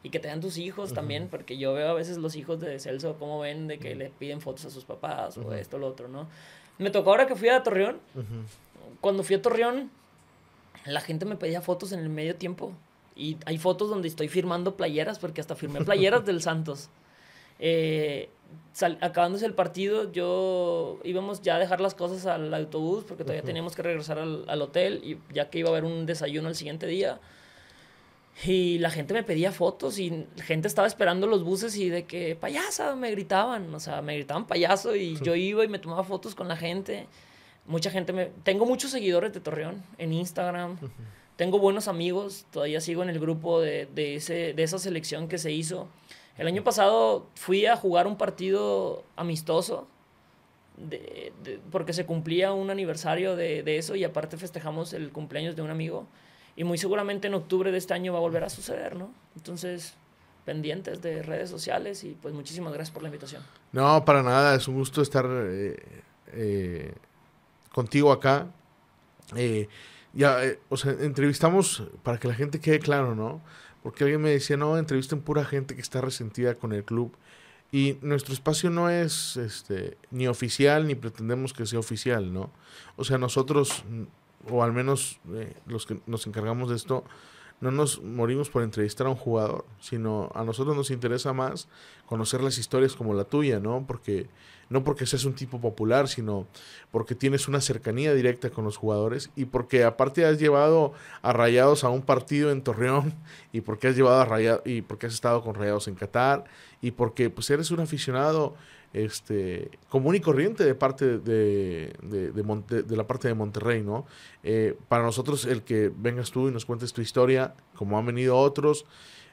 Y que te dan tus hijos también, porque yo veo a veces los hijos de Celso cómo ven de que le piden fotos a sus papás o esto o lo otro, ¿no? Me tocó ahora que fui a Torreón. Cuando fui a Torreón, la gente me pedía fotos en el medio tiempo. Y hay fotos donde estoy firmando playeras, porque hasta firmé playeras del Santos. Eh, acabándose el partido, yo íbamos ya a dejar las cosas al autobús porque todavía teníamos que regresar al, hotel y ya que iba a haber un desayuno el siguiente día. Y la gente me pedía fotos y la gente estaba esperando los buses y de que payasa me gritaban, o sea, me gritaban payaso y yo iba y me tomaba fotos con la gente. Mucha gente me... Tengo muchos seguidores de Torreón en Instagram. Tengo buenos amigos, todavía sigo en el grupo de, de, ese, de esa selección que se hizo. El año pasado fui a jugar un partido amistoso porque se cumplía un aniversario de, eso y aparte festejamos el cumpleaños de un amigo. Y muy seguramente en octubre de este año va a volver a suceder, ¿no? Entonces, pendientes de redes sociales y pues muchísimas gracias por la invitación. No, para nada, es un gusto estar eh, eh, contigo acá. Eh, ya, o sea, entrevistamos para que la gente quede claro, ¿no? Porque alguien me decía, no, entrevisten pura gente que está resentida con el club. Y nuestro espacio no es este, ni oficial ni pretendemos que sea oficial, ¿no? O sea, nosotros, o al menos eh, los que nos encargamos de esto, no nos morimos por entrevistar a un jugador, sino a nosotros nos interesa más conocer las historias como la tuya, ¿no? Porque no porque seas un tipo popular, sino porque tienes una cercanía directa con los jugadores y porque aparte has llevado a Rayados a un partido en Torreón y porque has llevado a Rayados y porque has estado con Rayados en Qatar y porque pues eres un aficionado este, común y corriente de parte de, de, de, la parte de Monterrey, ¿no? Eh, para nosotros el que vengas tú y nos cuentes tu historia, como han venido otros,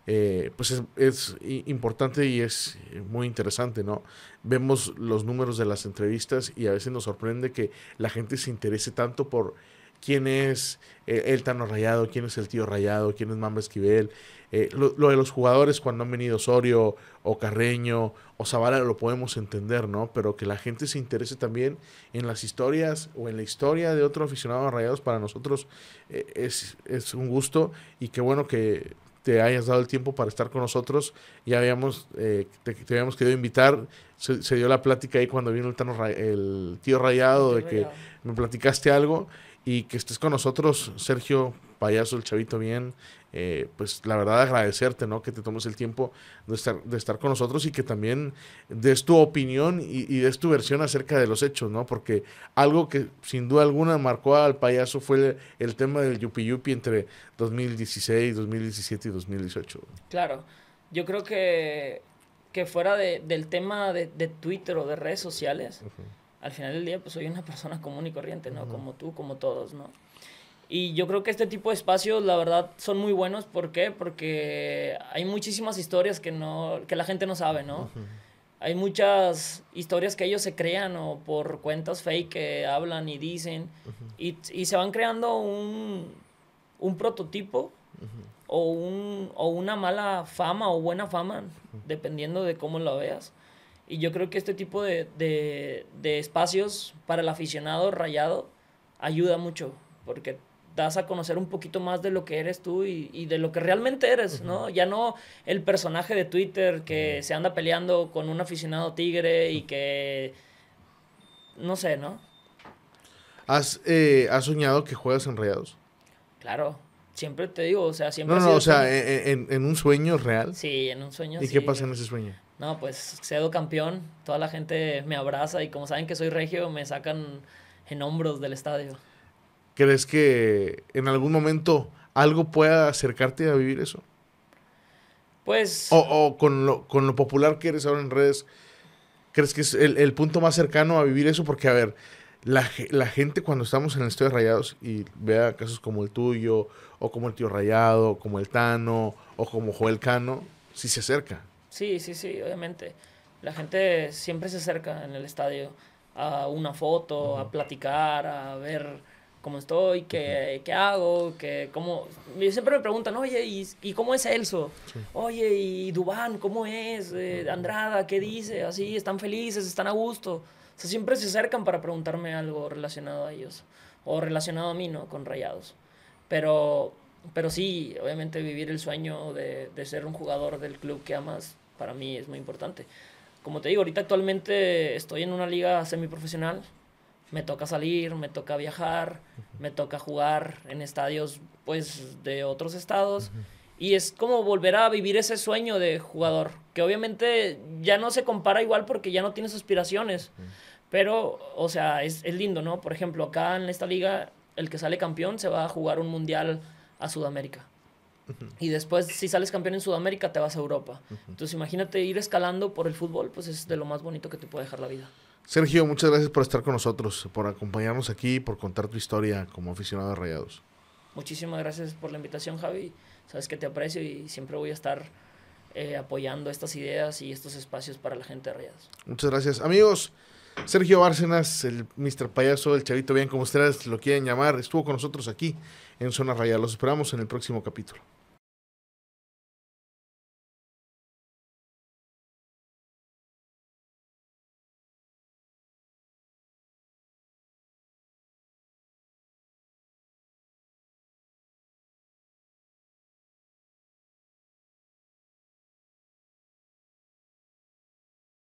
eh, pues es, es, importante y es muy interesante, ¿no? Vemos los números de las entrevistas y a veces nos sorprende que la gente se interese tanto por quién es eh, el Tano Rayado, quién es el tío Rayado, quién es Mamba Esquivel. Eh, lo, de los jugadores cuando han venido Osorio o Carreño o Zavala lo podemos entender, ¿no? Pero que la gente se interese también en las historias o en la historia de otro aficionado a Rayados para nosotros eh, es, es un gusto y qué bueno que te hayas dado el tiempo para estar con nosotros. Ya habíamos, te, habíamos querido invitar. Se, dio la plática ahí cuando vino el, tano, el tío Rayado de que me platicaste algo y que estés con nosotros, Sergio Payaso, el chavito bien, eh, pues la verdad agradecerte, ¿no? Que te tomes el tiempo de estar, de estar con nosotros y que también des tu opinión y, y, des tu versión acerca de los hechos, ¿no? Porque algo que sin duda alguna marcó al payaso fue el, tema del yupi yupi entre 2016, 2017 y 2018. Claro, yo creo que, que fuera de, del tema de, de, Twitter o de redes sociales, al final del día pues soy una persona común y corriente, ¿no? Como tú, como todos, ¿no? Y yo creo que este tipo de espacios, la verdad, son muy buenos. ¿Por qué? Porque hay muchísimas historias que, no, que la gente no sabe, ¿no? Hay muchas historias que ellos se crean o por cuentas fake que hablan y dicen. y, y, se van creando un, un prototipo o, un, o una mala fama o buena fama, dependiendo de cómo lo veas. Y yo creo que este tipo de, de, espacios para el aficionado rayado ayuda mucho, porque das a conocer un poquito más de lo que eres tú y, de lo que realmente eres, ¿no? Ya no el personaje de Twitter que se anda peleando con un aficionado tigre y que... No sé, ¿no? ¿Has, eh, ¿has soñado que juegas en Rayados? Claro, siempre te digo, o sea, siempre... No, no, o sea, en, en, un sueño real. Sí, en un sueño. ¿Y qué pasa en ese sueño? No, pues cedo campeón, toda la gente me abraza y como saben que soy regio, me sacan en hombros del estadio. ¿Crees que en algún momento algo pueda acercarte a vivir eso? Pues... O, con, lo, con lo popular que eres ahora en redes, ¿crees que es el, punto más cercano a vivir eso? Porque, a ver, la, la, gente cuando estamos en el Estadio Rayados y vea casos como el tuyo, o como el tío Rayado, como el Tano, o como Joel Cano, sí se acerca. Sí, sí, sí, obviamente. La gente siempre se acerca en el estadio a una foto, a platicar, a ver cómo estoy, qué, qué hago, qué, cómo... Siempre me preguntan, oye, ¿y, y cómo es Elso? Oye, ¿y Dubán cómo es? Eh, Andrada, ¿qué dice? Así, ¿están felices? ¿Están a gusto? O sea, siempre se acercan para preguntarme algo relacionado a ellos. O relacionado a mí, ¿no? Con Rayados. Pero, pero sí, obviamente vivir el sueño de, de ser un jugador del club que amas para mí es muy importante. Como te digo, ahorita actualmente estoy en una liga semiprofesional, me toca salir, me toca viajar, me toca jugar en estadios pues de otros estados y es como volver a vivir ese sueño de jugador, que obviamente ya no se compara igual porque ya no tienes aspiraciones, pero o sea, es, es lindo, ¿no? Por ejemplo, acá en esta liga el que sale campeón se va a jugar un mundial a Sudamérica. Y después, si sales campeón en Sudamérica, te vas a Europa. Entonces, imagínate ir escalando por el fútbol, pues es de lo más bonito que te puede dejar la vida. Sergio, muchas gracias por estar con nosotros, por acompañarnos aquí, por contar tu historia como aficionado de Rayados. Muchísimas gracias por la invitación, Javi. Sabes que te aprecio y siempre voy a estar eh, apoyando estas ideas y estos espacios para la gente de Rayados. Muchas gracias. Amigos, Sergio Bárcenas, el Mr. Payaso, el Chavito Bien, como ustedes lo quieren llamar, estuvo con nosotros aquí en Zona Rayada. Los esperamos en el próximo capítulo.